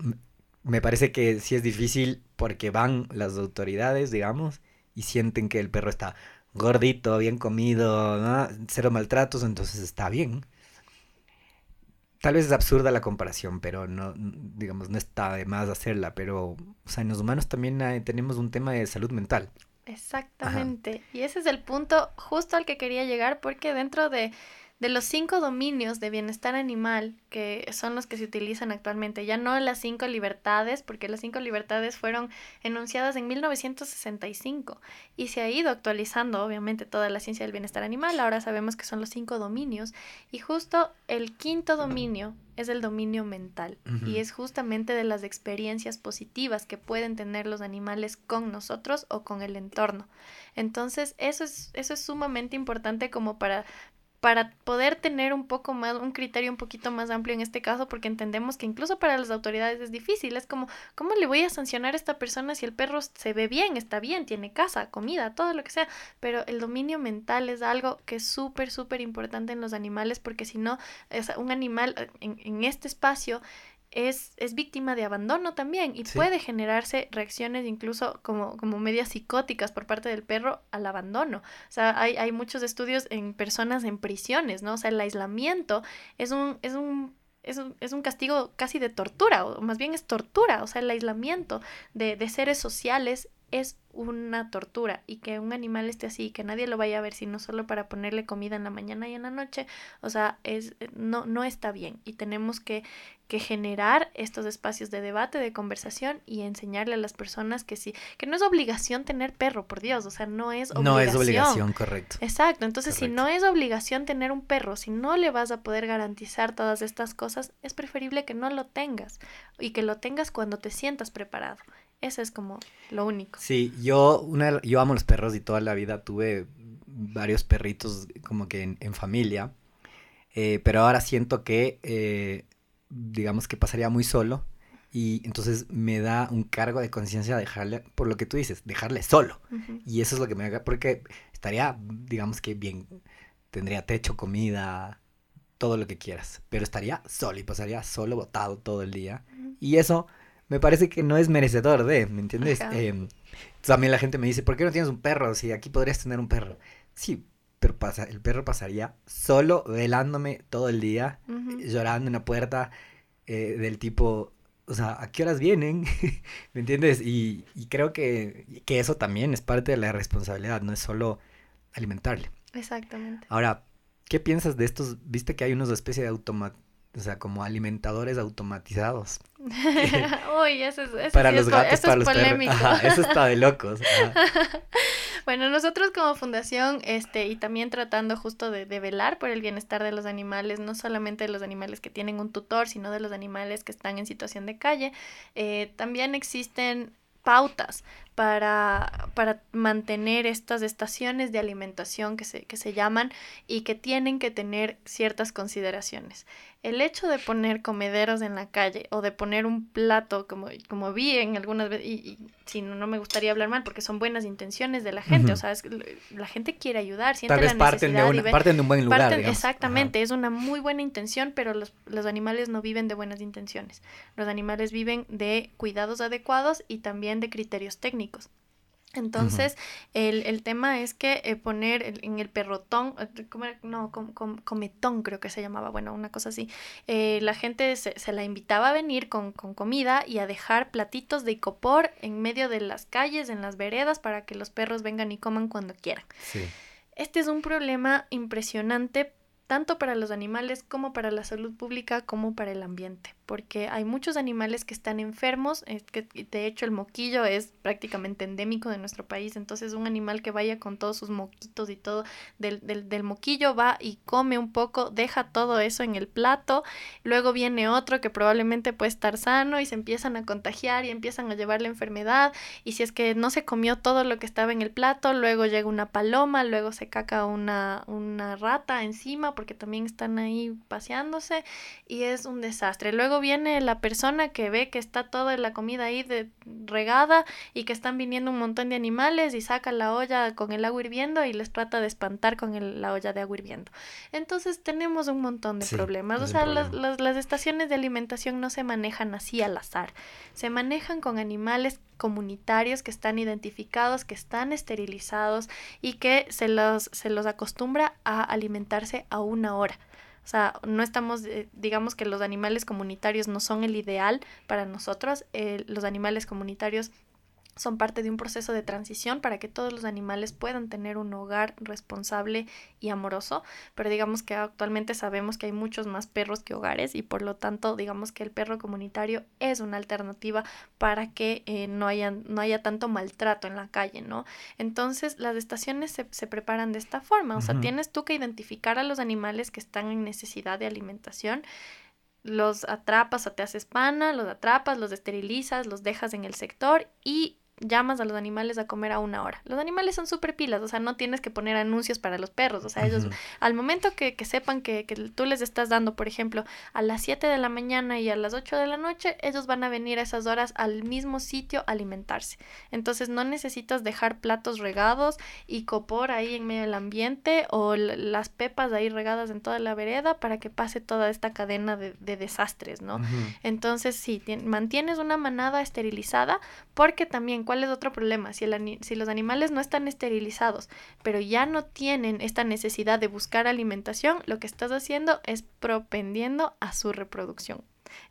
me parece que sí es difícil porque van las autoridades, digamos, y sienten que el perro está gordito, bien comido, ¿no? cero maltratos, entonces está bien. Tal vez es absurda la comparación, pero no, digamos, no está de más hacerla, pero, o sea, en los humanos también tenemos un tema de salud mental. Exactamente. Y ese es el punto justo al que quería llegar, porque dentro de de los cinco dominios de bienestar animal, que son los que se utilizan actualmente, ya no las cinco libertades, porque las cinco libertades fueron enunciadas en 1965 y se ha ido actualizando, obviamente, toda la ciencia del bienestar animal. Ahora sabemos que son los cinco dominios y justo el quinto dominio es el dominio mental y es justamente de las experiencias positivas que pueden tener los animales con nosotros o con el entorno. Entonces, eso es, eso es sumamente importante como para para poder tener un poco más, un criterio un poquito más amplio en este caso, porque entendemos que incluso para las autoridades es difícil. Es como, ¿cómo le voy a sancionar a esta persona si el perro se ve bien, está bien, tiene casa, comida, todo lo que sea? Pero el dominio mental es algo que es súper, súper importante en los animales, porque si no, un animal eh, en, en este espacio es, es víctima de abandono también y puede generarse reacciones incluso como, como medias psicóticas por parte del perro al abandono. O sea, hay, hay muchos estudios en personas en prisiones, ¿no? O sea, el aislamiento es un, es un es un, es un, castigo casi de tortura, o más bien es tortura, o sea, el aislamiento de, de seres sociales es una tortura y que un animal esté así, que nadie lo vaya a ver sino solo para ponerle comida en la mañana y en la noche, o sea, es no no está bien y tenemos que que generar estos espacios de debate, de conversación y enseñarle a las personas que sí, que no es obligación tener perro, por Dios, o sea, no es obligación. No es obligación, correcto. Exacto, entonces si no es obligación tener un perro, si no le vas a poder garantizar todas estas cosas, es preferible que no lo tengas y que lo tengas cuando te sientas preparado. Eso es como lo único. Sí, yo, una, yo amo los perros y toda la vida tuve varios perritos como que en, familia, eh, pero ahora siento que, eh, digamos que pasaría muy solo y entonces me da un cargo de conciencia dejarle, por lo que tú dices, dejarle solo. Y eso es lo que me haga, porque estaría, digamos que bien, tendría techo, comida, todo lo que quieras, pero estaría solo y pasaría solo botado todo el día. Y eso me parece que no es merecedor de, ¿me entiendes? Eh, también la gente me dice, ¿por qué no tienes un perro? Si aquí podrías tener un perro. Sí, pero pasa, el perro pasaría solo velándome todo el día, llorando en la puerta eh, del tipo, o sea, ¿a qué horas vienen? ¿Me entiendes? Y, y creo que, que, eso también es parte de la responsabilidad, no es solo alimentarle. Exactamente. Ahora, ¿qué piensas de estos? Viste que hay unos especie de automa o sea, como alimentadores automatizados. Uy, eso es, para los gatos, para los polémico. perros. eso está de locos. bueno, nosotros como fundación, este, y también tratando justo de, de, velar por el bienestar de los animales, no solamente de los animales que tienen un tutor, sino de los animales que están en situación de calle, eh, también existen pautas para, para mantener estas estaciones de alimentación que se, que se llaman y que tienen que tener ciertas consideraciones. El hecho de poner comederos en la calle o de poner un plato, como, como vi en algunas veces, y, si no, no, me gustaría hablar mal porque son buenas intenciones de la gente, o sea, es, la gente quiere ayudar, siente Tal vez la parten de, una, parten de un buen lugar. exactamente, es una muy buena intención, pero los, los animales no viven de buenas intenciones. Los animales viven de cuidados adecuados y también de criterios técnicos. Entonces, el, el, tema es que eh, poner en el perrotón, eh, no, cometón creo que se llamaba, bueno, una cosa así, eh, la gente se, se, la invitaba a venir con, con, comida y a dejar platitos de icopor en medio de las calles, en las veredas, para que los perros vengan y coman cuando quieran. Sí. Este es un problema impresionante tanto para los animales como para la salud pública como para el ambiente, porque hay muchos animales que están enfermos, que de hecho el moquillo es prácticamente endémico de nuestro país, entonces un animal que vaya con todos sus moquitos y todo del, del, del moquillo va y come un poco, deja todo eso en el plato, luego viene otro que probablemente puede estar sano y se empiezan a contagiar y empiezan a llevar la enfermedad y si es que no se comió todo lo que estaba en el plato, luego llega una paloma, luego se caca una, una rata encima, porque también están ahí paseándose y es un desastre. Luego viene la persona que ve que está toda la comida ahí de, regada y que están viniendo un montón de animales y saca la olla con el agua hirviendo y les trata de espantar con la olla de agua hirviendo. Entonces tenemos un montón de problemas. O sea, las, las estaciones de alimentación no se manejan así al azar. Se manejan con animales comunitarios que están identificados, que están esterilizados y que se los, se los acostumbra a alimentarse a una hora. O sea, no estamos, eh, digamos que los animales comunitarios no son el ideal para nosotros. Eh, los animales comunitarios son parte de un proceso de transición para que todos los animales puedan tener un hogar responsable y amoroso, pero digamos que actualmente sabemos que hay muchos más perros que hogares y por lo tanto digamos que el perro comunitario es una alternativa para que eh, no, haya, no haya tanto maltrato en la calle, ¿no? Entonces las estaciones se, se preparan de esta forma, o sea, tienes tú que identificar a los animales que están en necesidad de alimentación los atrapas o te haces pana, los atrapas, los esterilizas, los dejas en el sector y llamas a los animales a comer a una hora. Los animales son súper pilas, o sea, no tienes que poner anuncios para los perros, o sea, ellos al momento que, que sepan que, que, tú les estás dando, por ejemplo, a las 7 de la mañana y a las 8 de la noche, ellos van a venir a esas horas al mismo sitio a alimentarse. Entonces no necesitas dejar platos regados y copor ahí en medio del ambiente o las pepas ahí regadas en toda la vereda para que pase toda esta cadena de, desastres, ¿no? Entonces sí, mantienes una manada esterilizada porque también, ¿cuál es otro problema? Si, el, si los animales no están esterilizados, pero ya no tienen esta necesidad de buscar alimentación, lo que estás haciendo es propendiendo a su reproducción.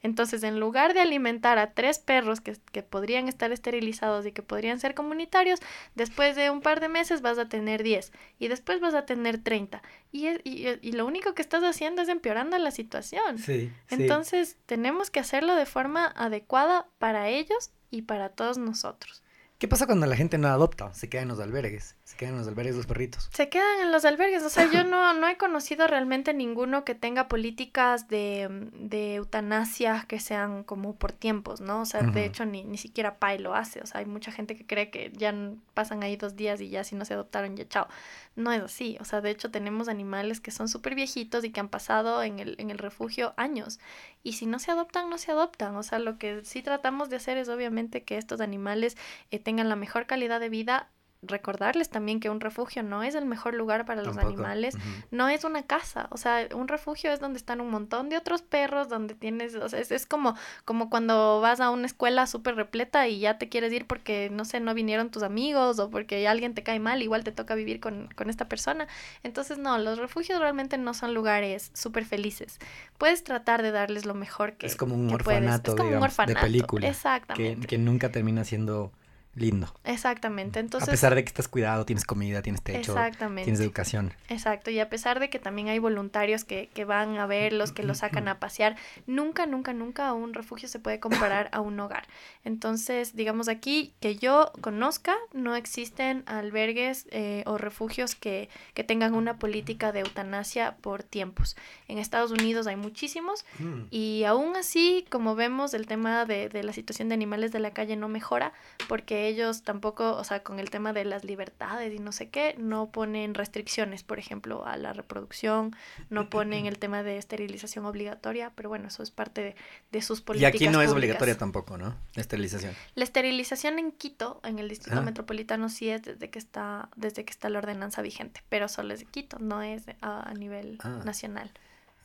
Entonces, en lugar de alimentar a tres perros que, podrían estar esterilizados y que podrían ser comunitarios, después de un par de meses vas a tener 10 y después vas a tener 30. Y, y, lo único que estás haciendo es empeorando la situación. Sí, Entonces, tenemos que hacerlo de forma adecuada para ellos y para todos nosotros. ¿Qué pasa cuando la gente no adopta? Se queda en los albergues. Se quedan en los albergues los perritos. Se quedan en los albergues. O sea, yo no, no he conocido realmente ninguno que tenga políticas de, de eutanasia que sean como por tiempos, ¿no? O sea, de hecho, ni, ni siquiera PAI lo hace. O sea, hay mucha gente que cree que ya pasan ahí dos días y ya si no se adoptaron, ya chao. No es así. O sea, de hecho, tenemos animales que son súper viejitos y que han pasado en el, en el refugio años. Y si no se adoptan, no se adoptan. O sea, lo que sí tratamos de hacer es obviamente que estos animales eh, tengan la mejor calidad de vida recordarles también que un refugio no es el mejor lugar para los animales, no es una casa, o sea, un refugio es donde están un montón de otros perros, donde tienes, o sea, es, como, como cuando vas a una escuela súper repleta y ya te quieres ir porque, no sé, no vinieron tus amigos o porque alguien te cae mal, igual te toca vivir con, esta persona. Entonces, no, los refugios realmente no son lugares súper felices. Puedes tratar de darles lo mejor que Es como un orfanato, de película. Exactamente. Que, que nunca termina siendo lindo. Exactamente. Entonces, a pesar de que estás cuidado, tienes comida, tienes techo, tienes educación. Exacto. Y a pesar de que también hay voluntarios que, que van a verlos, que los sacan a pasear, nunca, nunca, nunca un refugio se puede comparar a un hogar. Entonces, digamos aquí, que yo conozca, no existen albergues eh, o refugios que, que, tengan una política de eutanasia por tiempos. En Estados Unidos hay muchísimos mm. y aún así, como vemos, el tema de, de la situación de animales de la calle no mejora porque ellos tampoco, o sea, con el tema de las libertades y no sé qué, no ponen restricciones, por ejemplo, a la reproducción, no ponen el tema de esterilización obligatoria, pero bueno, eso es parte de, sus políticas. Y aquí no es obligatoria tampoco, ¿no? La esterilización. La esterilización en Quito, en el distrito ah. metropolitano, sí es desde que está, desde que está la ordenanza vigente, pero solo es de Quito, no es a, nivel ah. nacional.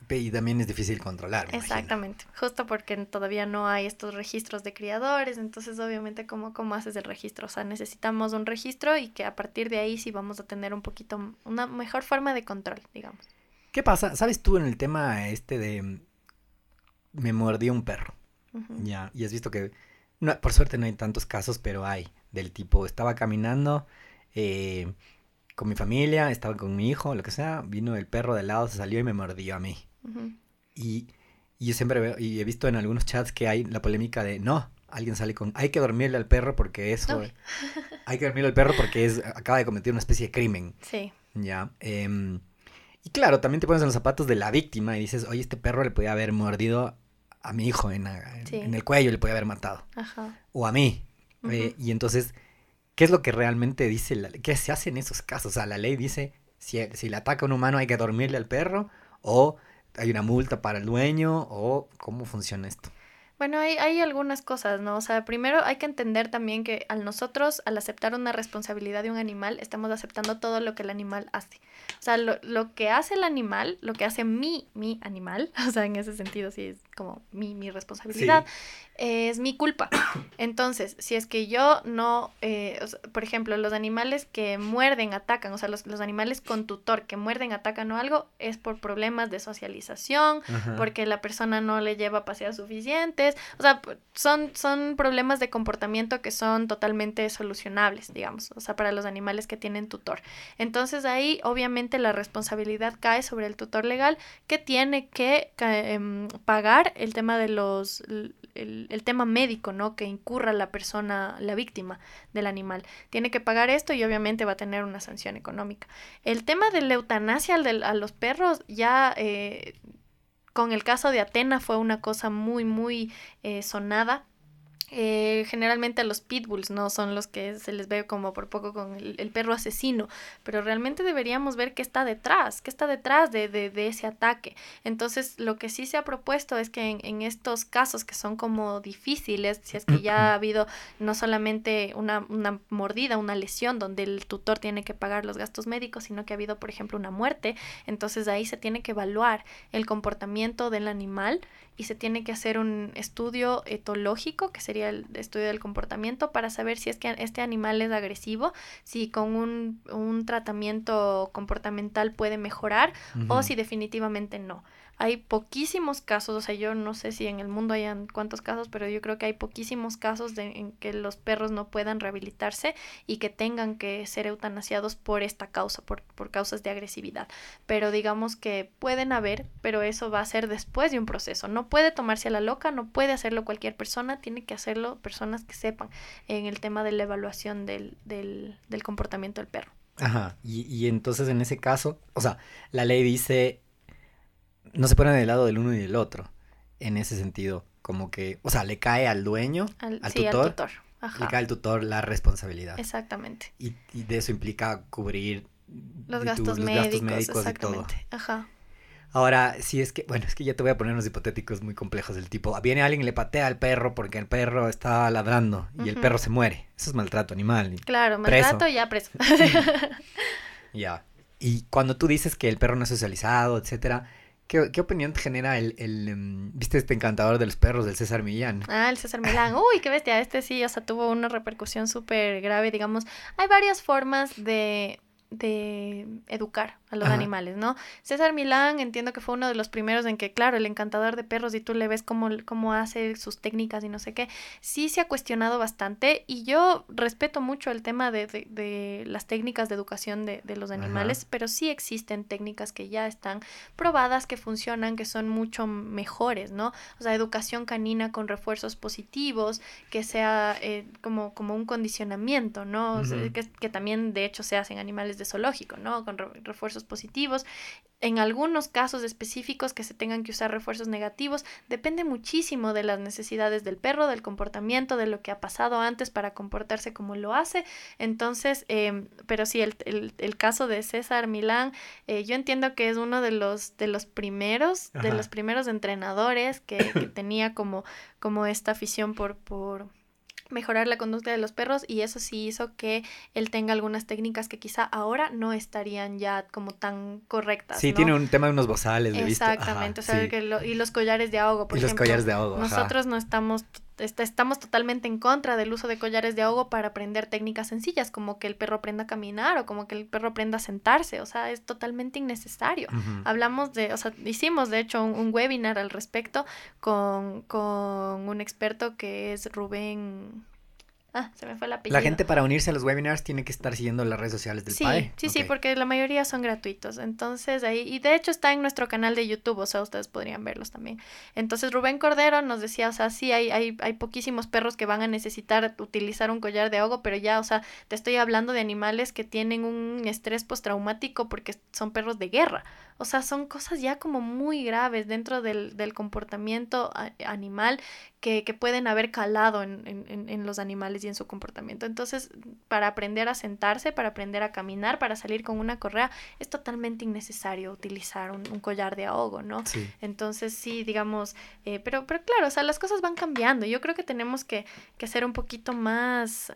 Y también es difícil controlar. Exactamente, justo porque todavía no hay estos registros de criadores, entonces obviamente ¿cómo, cómo haces el registro? O sea, necesitamos un registro y que a partir de ahí sí vamos a tener un poquito, una mejor forma de control, digamos. ¿Qué pasa? ¿Sabes tú en el tema este de me mordió un perro? Ya, y has visto que, no, por suerte no hay tantos casos, pero hay del tipo, estaba caminando eh, con mi familia, estaba con mi hijo, lo que sea, vino el perro de lado, se salió y me mordió a mí y, yo siempre veo, y he visto en algunos chats que hay la polémica de, no, alguien sale con, hay que dormirle al perro porque eso, hay que dormirle al perro porque es, acaba de cometer una especie de crimen. Sí. Ya. Em, y claro, también te pones en los zapatos de la víctima y dices, oye, este perro le podía haber mordido a mi hijo en, en, el cuello, le podía haber matado. Ajá. O a mí. Eh, y entonces, ¿qué es lo que realmente dice la ley? ¿Qué se hace en esos casos? O sea, la ley dice, si, si le ataca a un humano hay que dormirle al perro o hay una multa para el dueño o cómo funciona esto? Bueno, hay, hay algunas cosas, ¿no? O sea, primero hay que entender también que al nosotros, al aceptar una responsabilidad de un animal, estamos aceptando todo lo que el animal hace. O sea, lo, lo que hace el animal, lo que hace mi, mi animal, o sea, en ese sentido sí es como mi, mi responsabilidad, es mi culpa. Entonces, si es que yo no, eh, por ejemplo, los animales que muerden, atacan, o sea, los, los, animales con tutor que muerden, atacan o algo, es por problemas de socialización, porque la persona no le lleva paseos suficientes, o sea, son, son problemas de comportamiento que son totalmente solucionables, digamos, o sea, para los animales que tienen tutor. Entonces ahí, obviamente, la responsabilidad cae sobre el tutor legal que tiene que em, pagar el tema de los el, tema médico, ¿no? Que incurra la persona, la víctima del animal. Tiene que pagar esto y obviamente va a tener una sanción económica. El tema de la eutanasia a los perros ya... Eh, con el caso de Atena fue una cosa muy, muy eh, sonada eh, generalmente los pitbulls no son los que se les ve como por poco con el, perro asesino, pero realmente deberíamos ver qué está detrás, qué está detrás de, de, ese ataque. Entonces, lo que sí se ha propuesto es que en, estos casos que son como difíciles, si es que ya ha habido no solamente una, una mordida, una lesión donde el tutor tiene que pagar los gastos médicos, sino que ha habido, por ejemplo, una muerte, entonces ahí se tiene que evaluar el comportamiento del animal y se tiene que hacer un estudio etológico, que sería el estudio del comportamiento, para saber si es que este animal es agresivo, si con un, un tratamiento comportamental puede mejorar o si definitivamente no. Hay poquísimos casos, o sea, yo no sé si en el mundo hayan cuántos casos, pero yo creo que hay poquísimos casos de, en que los perros no puedan rehabilitarse y que tengan que ser eutanasiados por esta causa, por, por causas de agresividad. Pero digamos que pueden haber, pero eso va a ser después de un proceso. No puede tomarse a la loca, no puede hacerlo cualquier persona, tiene que hacerlo personas que sepan en el tema de la evaluación del, del, del comportamiento del perro. Ajá, y, y entonces en ese caso, o sea, la ley dice no se ponen del lado del uno y del otro, en ese sentido, como que, o sea, le cae al dueño, al, tutor, le cae al tutor la responsabilidad. Exactamente. Y, de eso implica cubrir los, gastos, médicos, y todo. Ajá. Ahora, si es que, bueno, es que ya te voy a poner unos hipotéticos muy complejos del tipo, viene alguien y le patea al perro porque el perro está ladrando y el perro se muere. Eso es maltrato animal. Claro, maltrato ya preso. ya. Y cuando tú dices que el perro no es socializado, etcétera, ¿Qué, ¿Qué, opinión te genera el, el em, viste este encantador de los perros del César Millán? Ah, el César Millán. Uy, qué bestia. Este sí, o sea, tuvo una repercusión súper grave, digamos. Hay varias formas de, de educar a los animales, ¿no? César Milán entiendo que fue uno de los primeros en que, claro, el encantador de perros y tú le ves cómo, cómo hace sus técnicas y no sé qué, sí se ha cuestionado bastante y yo respeto mucho el tema de, de, las técnicas de educación de, de los animales, pero sí existen técnicas que ya están probadas, que funcionan, que son mucho mejores, ¿no? O sea, educación canina con refuerzos positivos, que sea eh, como, como un condicionamiento, ¿no? que, que también de hecho se hacen animales de zoológico, ¿no? Con refuerzos positivos. En algunos casos específicos que se tengan que usar refuerzos negativos, depende muchísimo de las necesidades del perro, del comportamiento, de lo que ha pasado antes para comportarse como lo hace. Entonces, em, pero sí, el, caso de César Milán, eh, yo entiendo que es uno de los, de los primeros, de los primeros entrenadores que, que tenía como, como esta afición por, por mejorar la conducta de los perros y eso sí hizo que él tenga algunas técnicas que quizá ahora no estarían ya como tan correctas. Sí, tiene un tema de unos bozales, Exactamente, o sea, que y los collares de ahogo, por y los collares de ahogo. Nosotros no estamos estamos totalmente en contra del uso de collares de ahogo para aprender técnicas sencillas, como que el perro aprenda a caminar o como que el perro aprenda a sentarse, o sea, es totalmente innecesario. Hablamos de, o sea, hicimos de hecho un, webinar al respecto con, con un experto que es Rubén Ah, se me fue la La gente para unirse a los webinars tiene que estar siguiendo las redes sociales del sí, PAE. Sí, sí, porque la mayoría son gratuitos. Entonces ahí, y de hecho está en nuestro canal de YouTube, o sea, ustedes podrían verlos también. Entonces Rubén Cordero nos decía, o sea, sí, hay, hay, hay poquísimos perros que van a necesitar utilizar un collar de ahogo, pero ya, o sea, te estoy hablando de animales que tienen un estrés postraumático porque son perros de guerra. O sea, son cosas ya como muy graves dentro del, del comportamiento animal que, que, pueden haber calado en, en, en, los animales y en su comportamiento. Entonces, para aprender a sentarse, para aprender a caminar, para salir con una correa, es totalmente innecesario utilizar un, un collar de ahogo, ¿no? Sí. Entonces, sí, digamos, eh, pero, pero claro, o sea, las cosas van cambiando. Yo creo que tenemos que, que ser un poquito más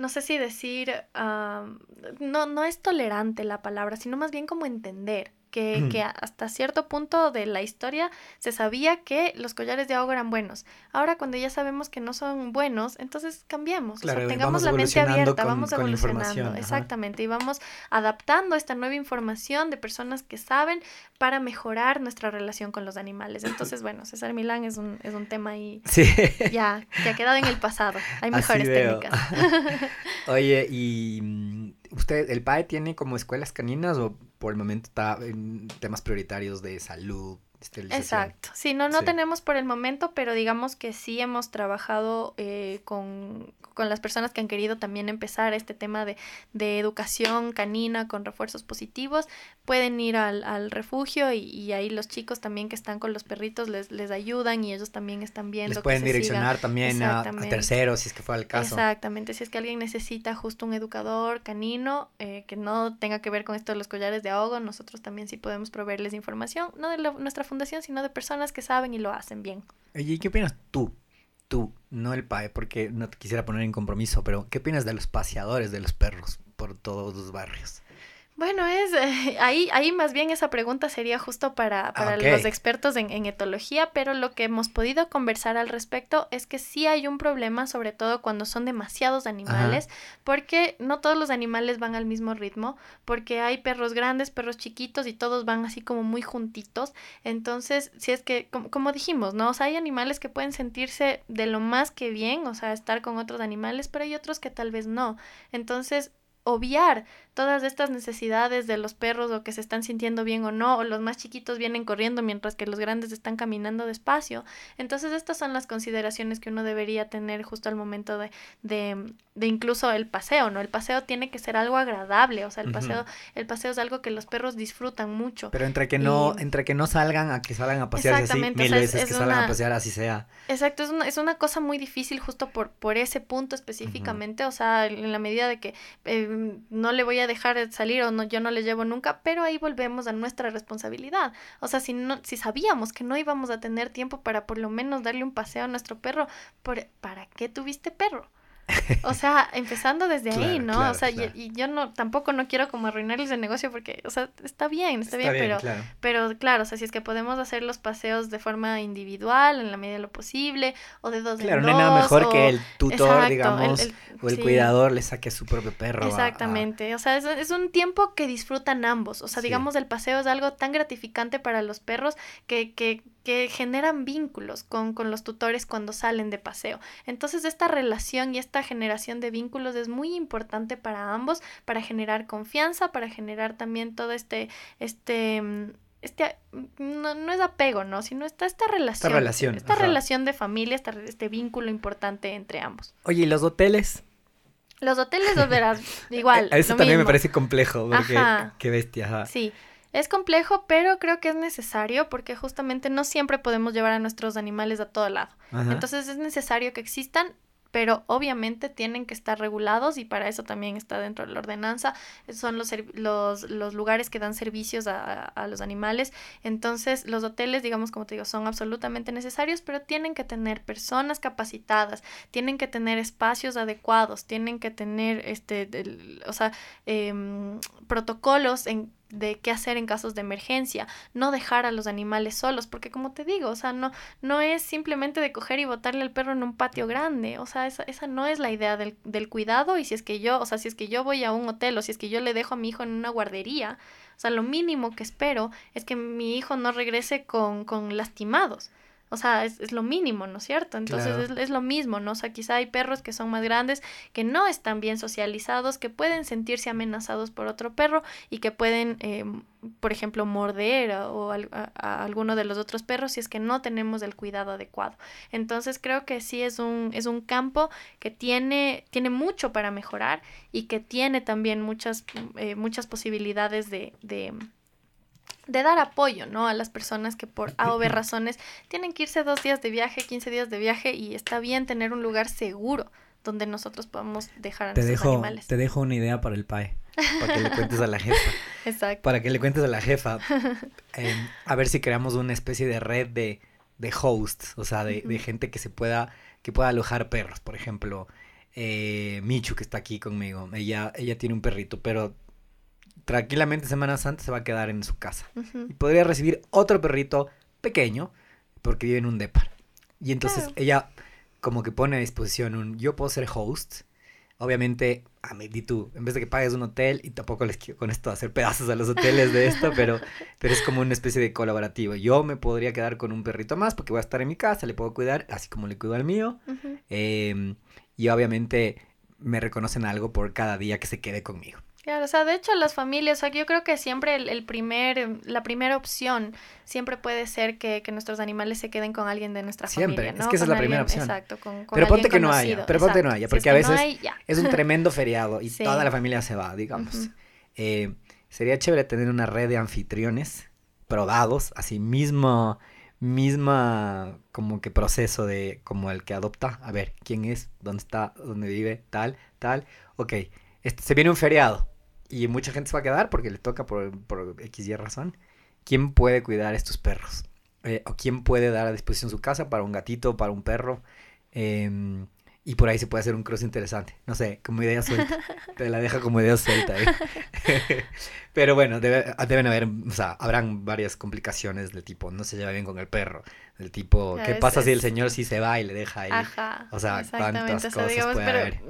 no sé si decir, no, no es tolerante la palabra, sino más bien como entender que, que, hasta cierto punto de la historia se sabía que los collares de ahogo eran buenos. Ahora cuando ya sabemos que no son buenos, entonces cambiamos, tengamos la mente abierta, vamos evolucionando, exactamente, y vamos adaptando esta nueva información de personas que saben para mejorar nuestra relación con los animales. Entonces, bueno, César Milán es un, es un tema ahí ya que ha quedado en el pasado. Hay mejores técnicas. Oye, y usted, el PAE tiene como escuelas caninas o por el momento está en temas prioritarios de salud, Exacto. Sí, no, no tenemos por el momento, pero digamos que sí hemos trabajado eh, con, con, las personas que han querido también empezar este tema de, de, educación canina con refuerzos positivos, pueden ir al, al refugio y, ahí los chicos también que están con los perritos les, les ayudan y ellos también están viendo. Les pueden direccionar también a, terceros si es que fue el caso. Exactamente, si es que alguien necesita justo un educador canino eh, que no tenga que ver con esto de los collares de ahogo, nosotros también sí podemos proveerles información, no de nuestra fundación, sino de personas que saben y lo hacen bien. ¿y qué opinas tú? Tú, no el PAE, porque no te quisiera poner en compromiso, pero ¿qué opinas de los paseadores de los perros por todos los barrios? Bueno, es eh, ahí, ahí más bien esa pregunta sería justo para, para los expertos en, en, etología, pero lo que hemos podido conversar al respecto es que sí hay un problema, sobre todo cuando son demasiados animales, porque no todos los animales van al mismo ritmo, porque hay perros grandes, perros chiquitos y todos van así como muy juntitos. Entonces, si es que, como, como dijimos, ¿no? O sea, hay animales que pueden sentirse de lo más que bien, o sea, estar con otros animales, pero hay otros que tal vez no. Entonces, obviar todas estas necesidades de los perros o que se están sintiendo bien o no, o los más chiquitos vienen corriendo mientras que los grandes están caminando despacio. Entonces estas son las consideraciones que uno debería tener justo al momento de, de, de incluso el paseo, ¿no? El paseo tiene que ser algo agradable, o sea, el paseo, el paseo es algo que los perros disfrutan mucho. Pero entre que no, entre que no salgan a que salgan a pasear así, mil veces que salgan a pasear así sea. Exacto, es una, es una cosa muy difícil justo por, por ese punto específicamente, o sea, en la medida de que eh, no le voy a dejar salir o no, yo no le llevo nunca, pero ahí volvemos a nuestra responsabilidad. O sea, si, no, si sabíamos que no íbamos a tener tiempo para por lo menos darle un paseo a nuestro perro, por, ¿para qué tuviste perro? O sea, empezando desde ahí, ¿no? o sea, y, yo no, tampoco no quiero como arruinarles el negocio porque, o sea, está bien, está, bien, pero, claro. pero claro, o sea, si es que podemos hacer los paseos de forma individual, en la medida de lo posible, o de dos Claro, en dos, no hay nada mejor que el tutor, digamos, o el cuidador le saque a su propio perro. Exactamente, o sea, es, es, un tiempo que disfrutan ambos, o sea, digamos, el paseo es algo tan gratificante para los perros que, que que generan vínculos con, con, los tutores cuando salen de paseo. Entonces esta relación y esta generación de vínculos es muy importante para ambos, para generar confianza, para generar también todo este, este, mm, este, no, no es apego, ¿no? Sino esta, esta relación. Esta relación. Esta relación de familia, este vínculo importante entre ambos. Oye, ¿y los hoteles? Los hoteles los verás igual. Eso también me parece complejo, porque qué bestia. Ajá. Sí, es complejo, pero creo que es necesario porque justamente no siempre podemos llevar a nuestros animales a todo lado. Entonces es necesario que existan pero obviamente tienen que estar regulados y para eso también está dentro de la ordenanza. Son los, los, los lugares que dan servicios a, a, los animales. Entonces, los hoteles, digamos, como te digo, son absolutamente necesarios, pero tienen que tener personas capacitadas, tienen que tener espacios adecuados, tienen que tener, este, o sea, em, protocolos en de qué hacer en casos de emergencia, no dejar a los animales solos, porque como te digo, o sea, no, no es simplemente de coger y botarle al perro en un patio grande, o sea, esa, esa no es la idea del, del, cuidado y si es que yo, o sea, si es que yo voy a un hotel o si es que yo le dejo a mi hijo en una guardería, o sea, lo mínimo que espero es que mi hijo no regrese con, con lastimados. O sea, es, es, lo mínimo, ¿no es cierto? Entonces es, es, lo mismo, ¿no? O sea, quizá hay perros que son más grandes, que no están bien socializados, que pueden sentirse amenazados por otro perro y que pueden, eh, por ejemplo, morder a, o a, a, alguno de los otros perros si es que no tenemos el cuidado adecuado. Entonces creo que sí es un, es un campo que tiene, tiene mucho para mejorar y que tiene también muchas, eh, muchas posibilidades de, de de dar apoyo, ¿no? A las personas que por A o B razones tienen que irse dos días de viaje, 15 días de viaje y está bien tener un lugar seguro donde nosotros podamos dejar a te nuestros dejo, animales. Te dejo una idea para el PAE, para que le cuentes a la jefa. Exacto. Para que le cuentes a la jefa. Eh, a ver si creamos una especie de red de, de hosts, o sea, de, de, gente que se pueda, que pueda alojar perros. Por ejemplo, eh, Michu, que está aquí conmigo, ella, ella tiene un perrito, pero tranquilamente semanas antes se va a quedar en su casa. Y podría recibir otro perrito pequeño porque vive en un depar. Y entonces ella como que pone a disposición un yo puedo ser host. Obviamente, a mí, di tú, en vez de que pagues un hotel, y tampoco les quiero con esto hacer pedazos a los hoteles de esto, pero, pero es como una especie de colaborativo. Yo me podría quedar con un perrito más porque voy a estar en mi casa, le puedo cuidar, así como le cuido al mío. eh, y obviamente me reconocen algo por cada día que se quede conmigo. Claro, o sea, de hecho las familias, o sea, yo creo que siempre el, el, primer, la primera opción siempre puede ser que, que, nuestros animales se queden con alguien de nuestra siempre. familia, ¿no? es que esa con es la primera opción. Exacto, con, con pero ponte que conocido. no haya, pero ponte que no haya, porque si es a veces no hay, es un tremendo feriado y Sí. toda la familia se va, digamos. Eh, sería chévere tener una red de anfitriones probados, así mismo, misma como que proceso de como el que adopta, a ver, quién es, dónde está, dónde vive, tal, tal, ok, este, se viene un feriado y mucha gente se va a quedar porque le toca por, por X y razón. ¿Quién puede cuidar a estos perros? Eh, ¿O quién puede dar a disposición su casa para un gatito, para un perro? Eh, y por ahí se puede hacer un cross interesante. No sé, como idea suelta. Te la deja como idea suelta. ¿eh? Pero bueno, deben haber, o sea, habrán varias complicaciones del tipo, no se lleva bien con el perro. Del tipo, ¿qué pasa si el señor sí se va y le deja ahí? Ajá. O sea, cuántas cosas puede haber.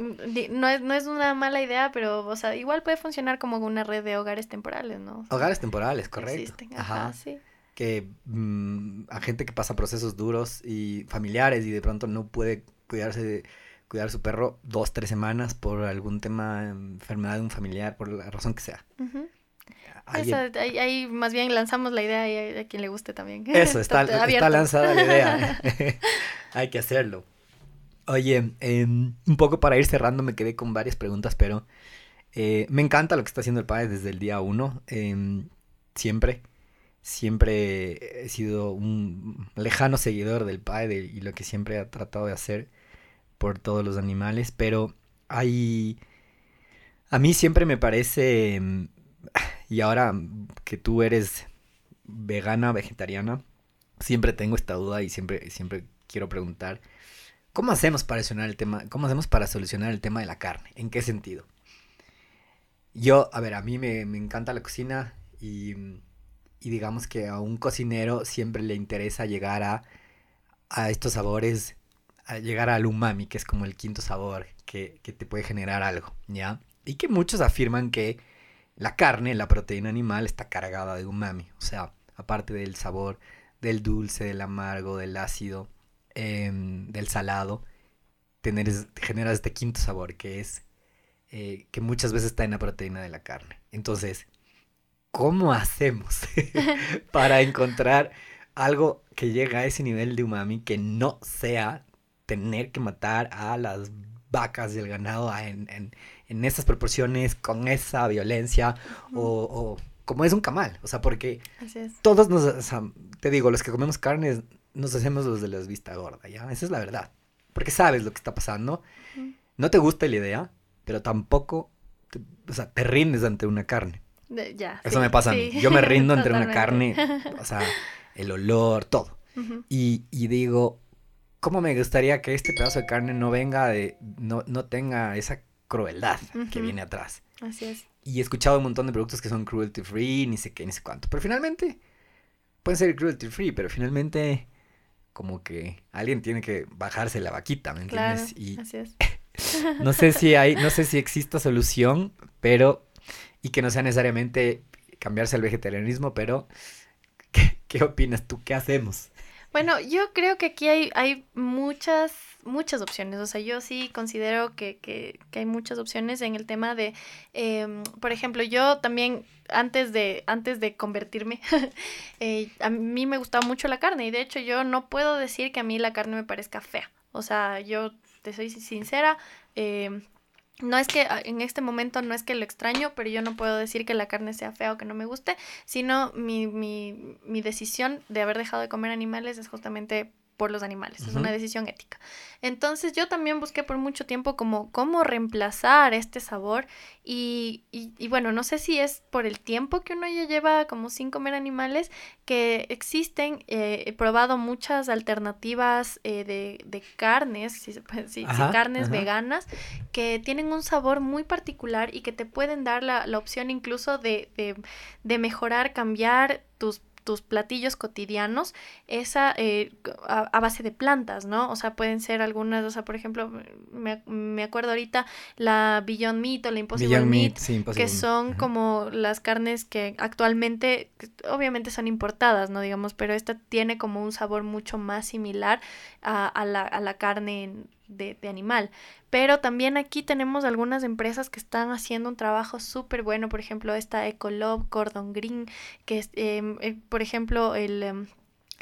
No es, no es una mala idea, pero, o sea, igual puede funcionar como una red de hogares temporales, ¿no? Hogares temporales, correcto. Ajá, sí que mm, a gente que pasa procesos duros y familiares y de pronto no puede cuidarse de cuidar a su perro dos, tres semanas por algún tema, enfermedad de un familiar, por la razón que sea. ahí, más bien lanzamos la idea y a, quien le guste también. Eso, está, está, lanzada la idea. Hay que hacerlo. Oye, em, un poco para ir cerrando, me quedé con varias preguntas, pero eh, me encanta lo que está haciendo el padre desde el día uno. Em, siempre siempre he sido un lejano seguidor del padre y lo que siempre ha tratado de hacer por todos los animales, pero hay... A mí siempre me parece, y ahora que tú eres vegana, vegetariana, siempre tengo esta duda y siempre, siempre quiero preguntar, ¿cómo hacemos para solucionar el tema, cómo hacemos para solucionar el tema de la carne? ¿En qué sentido? Yo, a ver, a mí me, me encanta la cocina y y digamos que a un cocinero siempre le interesa llegar a, a estos sabores, a llegar al umami, que es como el quinto sabor que, que te puede generar algo, ¿ya? Y que muchos afirman que la carne, la proteína animal, está cargada de umami, o sea, aparte del sabor, del dulce, del amargo, del ácido, em, del salado, tener, generas este quinto sabor que es eh, que muchas veces está en la proteína de la carne. Entonces, ¿cómo hacemos para encontrar algo que llegue a ese nivel de umami que no sea tener que matar a las vacas y el ganado en, en, en esas proporciones, con esa violencia, o, como es un camal, o sea, porque todos nos, o sea, te digo, los que comemos carnes, nos hacemos los de la vista gorda, ¿ya? Esa es la verdad, porque sabes lo que está pasando, no te gusta la idea, pero tampoco, o sea, te rindes ante una carne ya. Eso me pasa a mí. Yo me rindo entre una carne, o sea, el olor, todo. y, y, digo, ¿cómo me gustaría que este pedazo de carne no venga de, no, no tenga esa crueldad que viene atrás? Así es. Y he escuchado un montón de productos que son cruelty free, ni sé qué, ni sé cuánto. Pero finalmente, pueden ser cruelty free, pero finalmente, como que alguien tiene que bajarse la vaquita, ¿me entiendes? y así es. no sé si hay, no sé si exista solución, pero y que no sea necesariamente cambiarse al vegetarianismo, pero ¿qué, opinas tú? ¿Qué hacemos? Bueno, yo creo que aquí hay, hay muchas, muchas opciones. O sea, yo sí considero que, que, que hay muchas opciones en el tema de, em, por ejemplo, yo también antes de, antes de convertirme, eh, a mí me gustaba mucho la carne y de hecho yo no puedo decir que a mí la carne me parezca fea. O sea, yo te soy sincera, eh, no es que ah, en este momento no es que lo extraño, pero yo no puedo decir que la carne sea fea o que no me guste, sino mi, mi, mi decisión de haber dejado de comer animales es justamente por los animales, es una decisión ética. Entonces yo también busqué por mucho tiempo como cómo reemplazar este sabor y, y, bueno, no sé si es por el tiempo que uno ya lleva como sin comer animales, que existen, eh, he probado muchas alternativas eh, de, de, carnes, si, si, carnes veganas, que tienen un sabor muy particular y que te pueden dar la, la opción incluso de, de, de mejorar, cambiar tus tus platillos cotidianos esa eh, a, base de plantas, ¿no? O sea, pueden ser algunas, o sea, por ejemplo, me, me acuerdo ahorita la Beyond Meat o la Impossible Meat, que son como las carnes que actualmente, obviamente son importadas, ¿no? Digamos, pero esta tiene como un sabor mucho más similar a, a, la, a la carne de, de, animal. Pero también aquí tenemos algunas empresas que están haciendo un trabajo súper bueno, por ejemplo, esta Ecolove, Cordon Green, que es, em, eh, por ejemplo, el...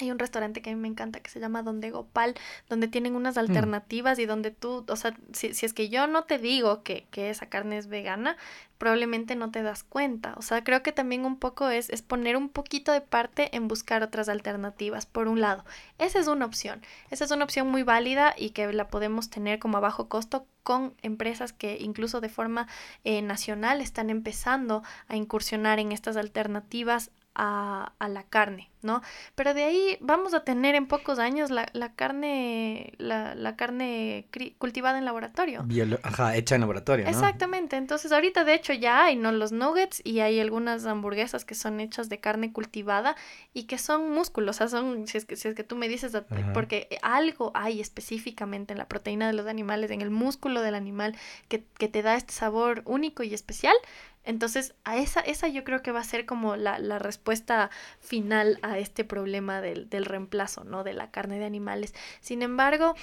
Hay un restaurante que a mí me encanta que se llama Donde Gopal, donde tienen unas mm. alternativas y donde tú, o sea, si, si es que yo no te digo que, que, esa carne es vegana, probablemente no te das cuenta. O sea, creo que también un poco es, es poner un poquito de parte en buscar otras alternativas, por un lado. Esa es una opción. Esa es una opción muy válida y que la podemos tener como a bajo costo con empresas que incluso de forma eh, nacional están empezando a incursionar en estas alternativas a, a, la carne, ¿no? Pero de ahí vamos a tener en pocos años la, la carne, la, la carne cultivada en laboratorio. Ajá, hecha en laboratorio, ¿no? Exactamente. Entonces ahorita de hecho ya hay, ¿no? Los nuggets y hay algunas hamburguesas que son hechas de carne cultivada y que son músculos, o sea, son, si es que, si es que tú me dices, porque algo hay específicamente en la proteína de los animales, en el músculo del animal, que, que te da este sabor único y especial, entonces, a esa, esa yo creo que va a ser como la, la respuesta final a este problema del, del reemplazo, ¿no? De la carne de animales. Sin embargo,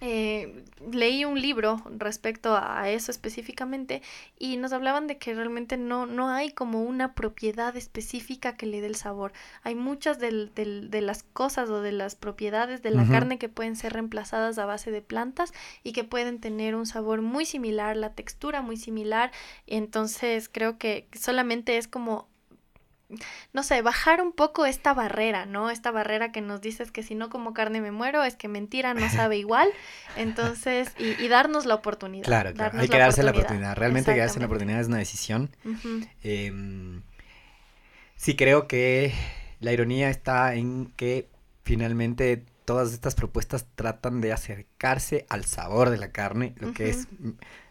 eh, leí un libro respecto a eso específicamente y nos hablaban de que realmente no, no hay como una propiedad específica que le dé el sabor. Hay muchas del, de las cosas o de las propiedades de la carne que pueden ser reemplazadas a base de plantas y que pueden tener un sabor muy similar, la textura muy similar. Entonces creo que solamente es como no sé, bajar un poco esta barrera, ¿no? Esta barrera que nos dices que si no como carne me muero, es que mentira no sabe igual. Entonces, y, darnos la oportunidad. Claro, claro. hay que darse la oportunidad. Realmente darse la oportunidad es una decisión. Em, sí, creo que la ironía está en que finalmente todas estas propuestas tratan de acercarse al sabor de la carne, lo que es,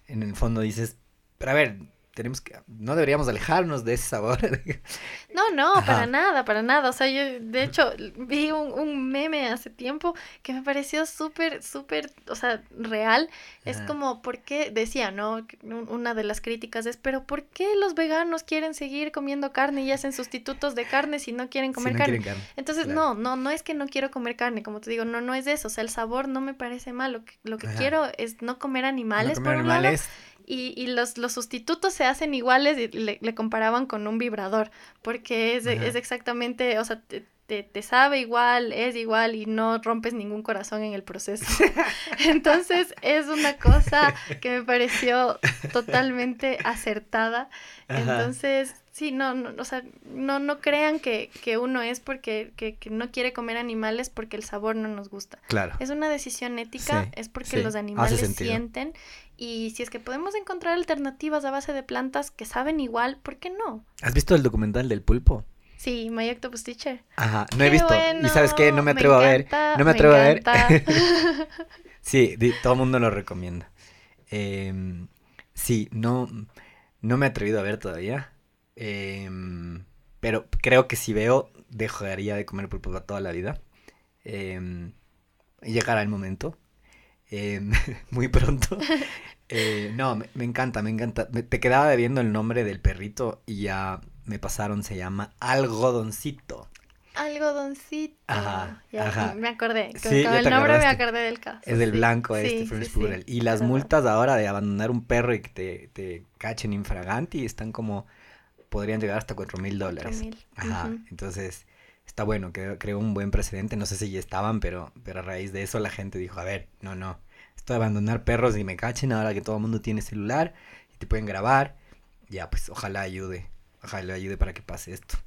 en el fondo dices, pero a ver, tenemos que, no deberíamos alejarnos de ese sabor. No, no, para nada, para nada. O sea, yo de hecho vi un, un meme hace tiempo que me pareció súper, súper, o sea, real. Es como, ¿por qué? Decía, ¿no? Una de las críticas es, pero ¿por qué los veganos quieren seguir comiendo carne y hacen sustitutos de carne si no quieren comer carne? Entonces, no, no, no es que no quiero comer carne, como te digo, no, no es eso. O sea, el sabor no me parece mal. Lo que, lo que quiero es no comer animales, por un lado y, y los, los, sustitutos se hacen iguales y le, le comparaban con un vibrador, porque es, es exactamente, o sea, te, te, sabe igual, es igual y no rompes ningún corazón en el proceso. Entonces es una cosa que me pareció totalmente acertada. Entonces, sí, no, no, o sea, no, no crean que, que uno es porque que, que, no quiere comer animales porque el sabor no nos gusta. Claro. Es una decisión ética, es porque los animales sienten y si es que podemos encontrar alternativas a base de plantas que saben igual, ¿por qué no? ¿Has visto el documental del pulpo? Sí, My Octopus Teacher. Ajá, no he visto. y sabes qué, no me atrevo a ver. No me atrevo a ver. sí, todo el mundo lo recomienda. Em, sí, no, no me he atrevido a ver todavía. Em, pero creo que si veo, dejaría de comer pulpo toda la vida. Eh, llegará el momento. Em, muy pronto. Eh, no, me, encanta, me encanta. te quedaba debiendo el nombre del perrito y ya me pasaron, se llama Algodoncito. Algodoncito. Ajá, ajá. Me acordé. Con, el nombre me acordé del caso. Es del blanco este, sí, Y las multas ahora de abandonar un perro y que te, te cachen infraganti están como, podrían llegar hasta cuatro mil dólares. Ajá, entonces está bueno, creo, un buen precedente, no sé si ya estaban, pero, pero a raíz de eso la gente dijo, a ver, no, no, esto de abandonar perros y me cachen ahora que todo el mundo tiene celular y te pueden grabar, ya pues ojalá ayude, ojalá ayude para que pase esto.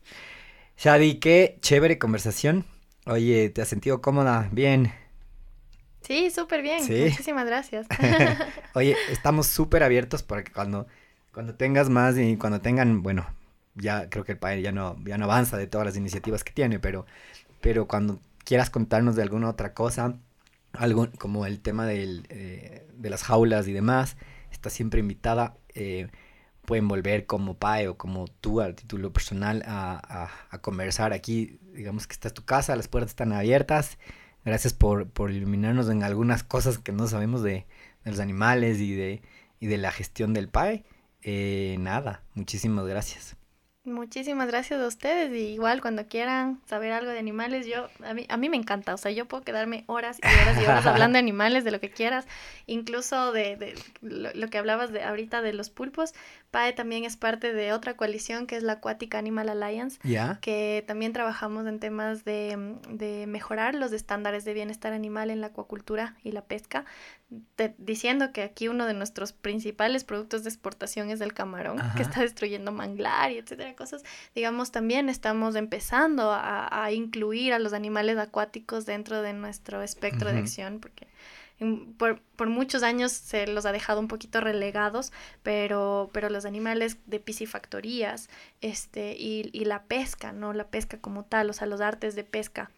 Shadi, qué chévere conversación. Oye, ¿te has sentido cómoda? Bien. Sí, súper bien. Muchísimas gracias. Oye, estamos súper abiertos para que cuando, cuando tengas más y cuando tengan, bueno, ya creo que el país ya no, ya no avanza de todas las iniciativas que tiene, pero, pero cuando quieras contarnos de alguna otra cosa, algo como el tema del, eh, de las jaulas y demás, está siempre invitada. Eh, pueden volver como PAE o como tú a título personal a, conversar aquí. Digamos que esta es tu casa, las puertas están abiertas. Gracias por, iluminarnos en algunas cosas que no sabemos de, de los animales y de, y de la gestión del PAE. Eh, nada, muchísimas gracias. Muchísimas gracias a ustedes y igual cuando quieran saber algo de animales, yo a mí, a mí me encanta, o sea, yo puedo quedarme horas y horas y horas hablando de animales, de lo que quieras, incluso de, de lo, que hablabas de ahorita de los pulpos. PAE también es parte de otra coalición que es la Aquatic Animal Alliance, que también trabajamos en temas de, de, mejorar los estándares de bienestar animal en la acuacultura y la pesca, diciendo que aquí uno de nuestros principales productos de exportación es el camarón, que está destruyendo manglar y etcétera cosas, digamos, también estamos empezando a, incluir a los animales acuáticos dentro de nuestro espectro de acción, porque por, por, muchos años se los ha dejado un poquito relegados, pero, pero los animales de piscifactorías este, y, y la pesca, ¿no? La pesca como tal, o sea, los artes de pesca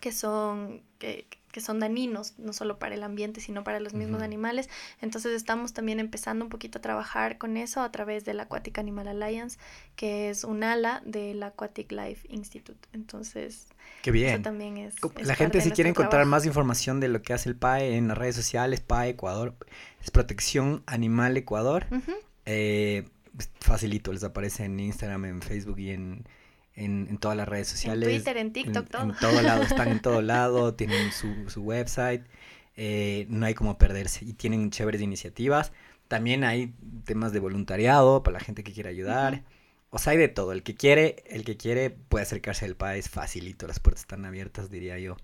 que son, que, que son dañinos, no solo para el ambiente, sino para los mismos animales. Entonces estamos también empezando un poquito a trabajar con eso a través de la Aquatic Animal Alliance, que es un ala del Aquatic Life Institute. Entonces, Qué bien. Eso también es... la gente si quiere encontrar más información de lo que hace el PAE en las redes sociales, PAE Ecuador, es Protección Animal Ecuador. Eh, facilito, les aparece en Instagram, en Facebook y en en, todas las redes sociales. En Twitter, en TikTok, todo. En todo lado, están en todo lado, tienen su, su website, eh, no hay como perderse y tienen chéveres iniciativas. También hay temas de voluntariado para la gente que quiere ayudar. O sea, hay de todo. El que quiere, el que quiere puede acercarse al país facilito. Las puertas están abiertas, diría yo.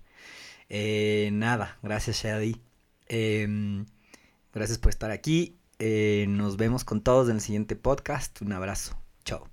Eh, nada, gracias Shadi. Em, gracias por estar aquí. Eh, nos vemos con todos en el siguiente podcast. Un abrazo. Chao.